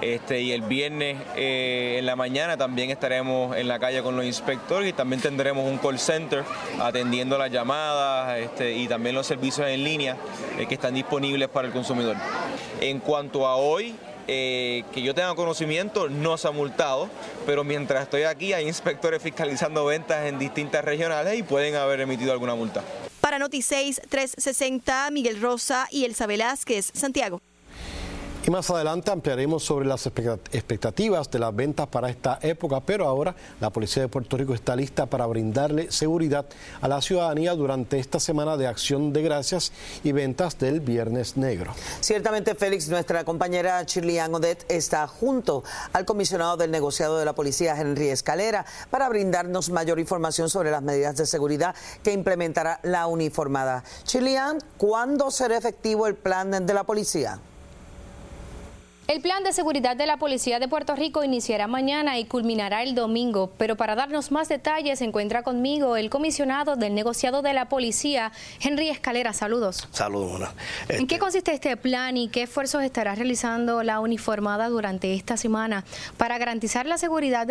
este, y el viernes eh, en la mañana también estaremos en la calle con los inspectores y también tendremos un call center atendiendo las llamadas este, y también los servicios en línea eh, que están disponibles para el consumidor. En cuanto a hoy, eh, que yo tenga conocimiento, no se ha multado, pero mientras estoy aquí hay inspectores fiscalizando ventas en distintas regionales y pueden haber emitido alguna multa. Para Noti 6 360, Miguel Rosa y Elsa Velázquez, Santiago. Y más adelante ampliaremos sobre las expectativas de las ventas para esta época, pero ahora la Policía de Puerto Rico está lista para brindarle seguridad a la ciudadanía durante esta semana de acción de gracias y ventas del Viernes Negro. Ciertamente, Félix, nuestra compañera Chirlian Odette está junto al comisionado del negociado de la policía, Henry Escalera, para brindarnos mayor información sobre las medidas de seguridad que implementará la uniformada. Chirlian, ¿cuándo será efectivo el plan de la policía? El plan de seguridad de la Policía de Puerto Rico iniciará mañana y culminará el domingo, pero para darnos más detalles se encuentra conmigo el comisionado del negociado de la Policía, Henry Escalera. Saludos. Saludos. ¿En qué consiste este plan y qué esfuerzos estará realizando la uniformada durante esta semana para garantizar la seguridad de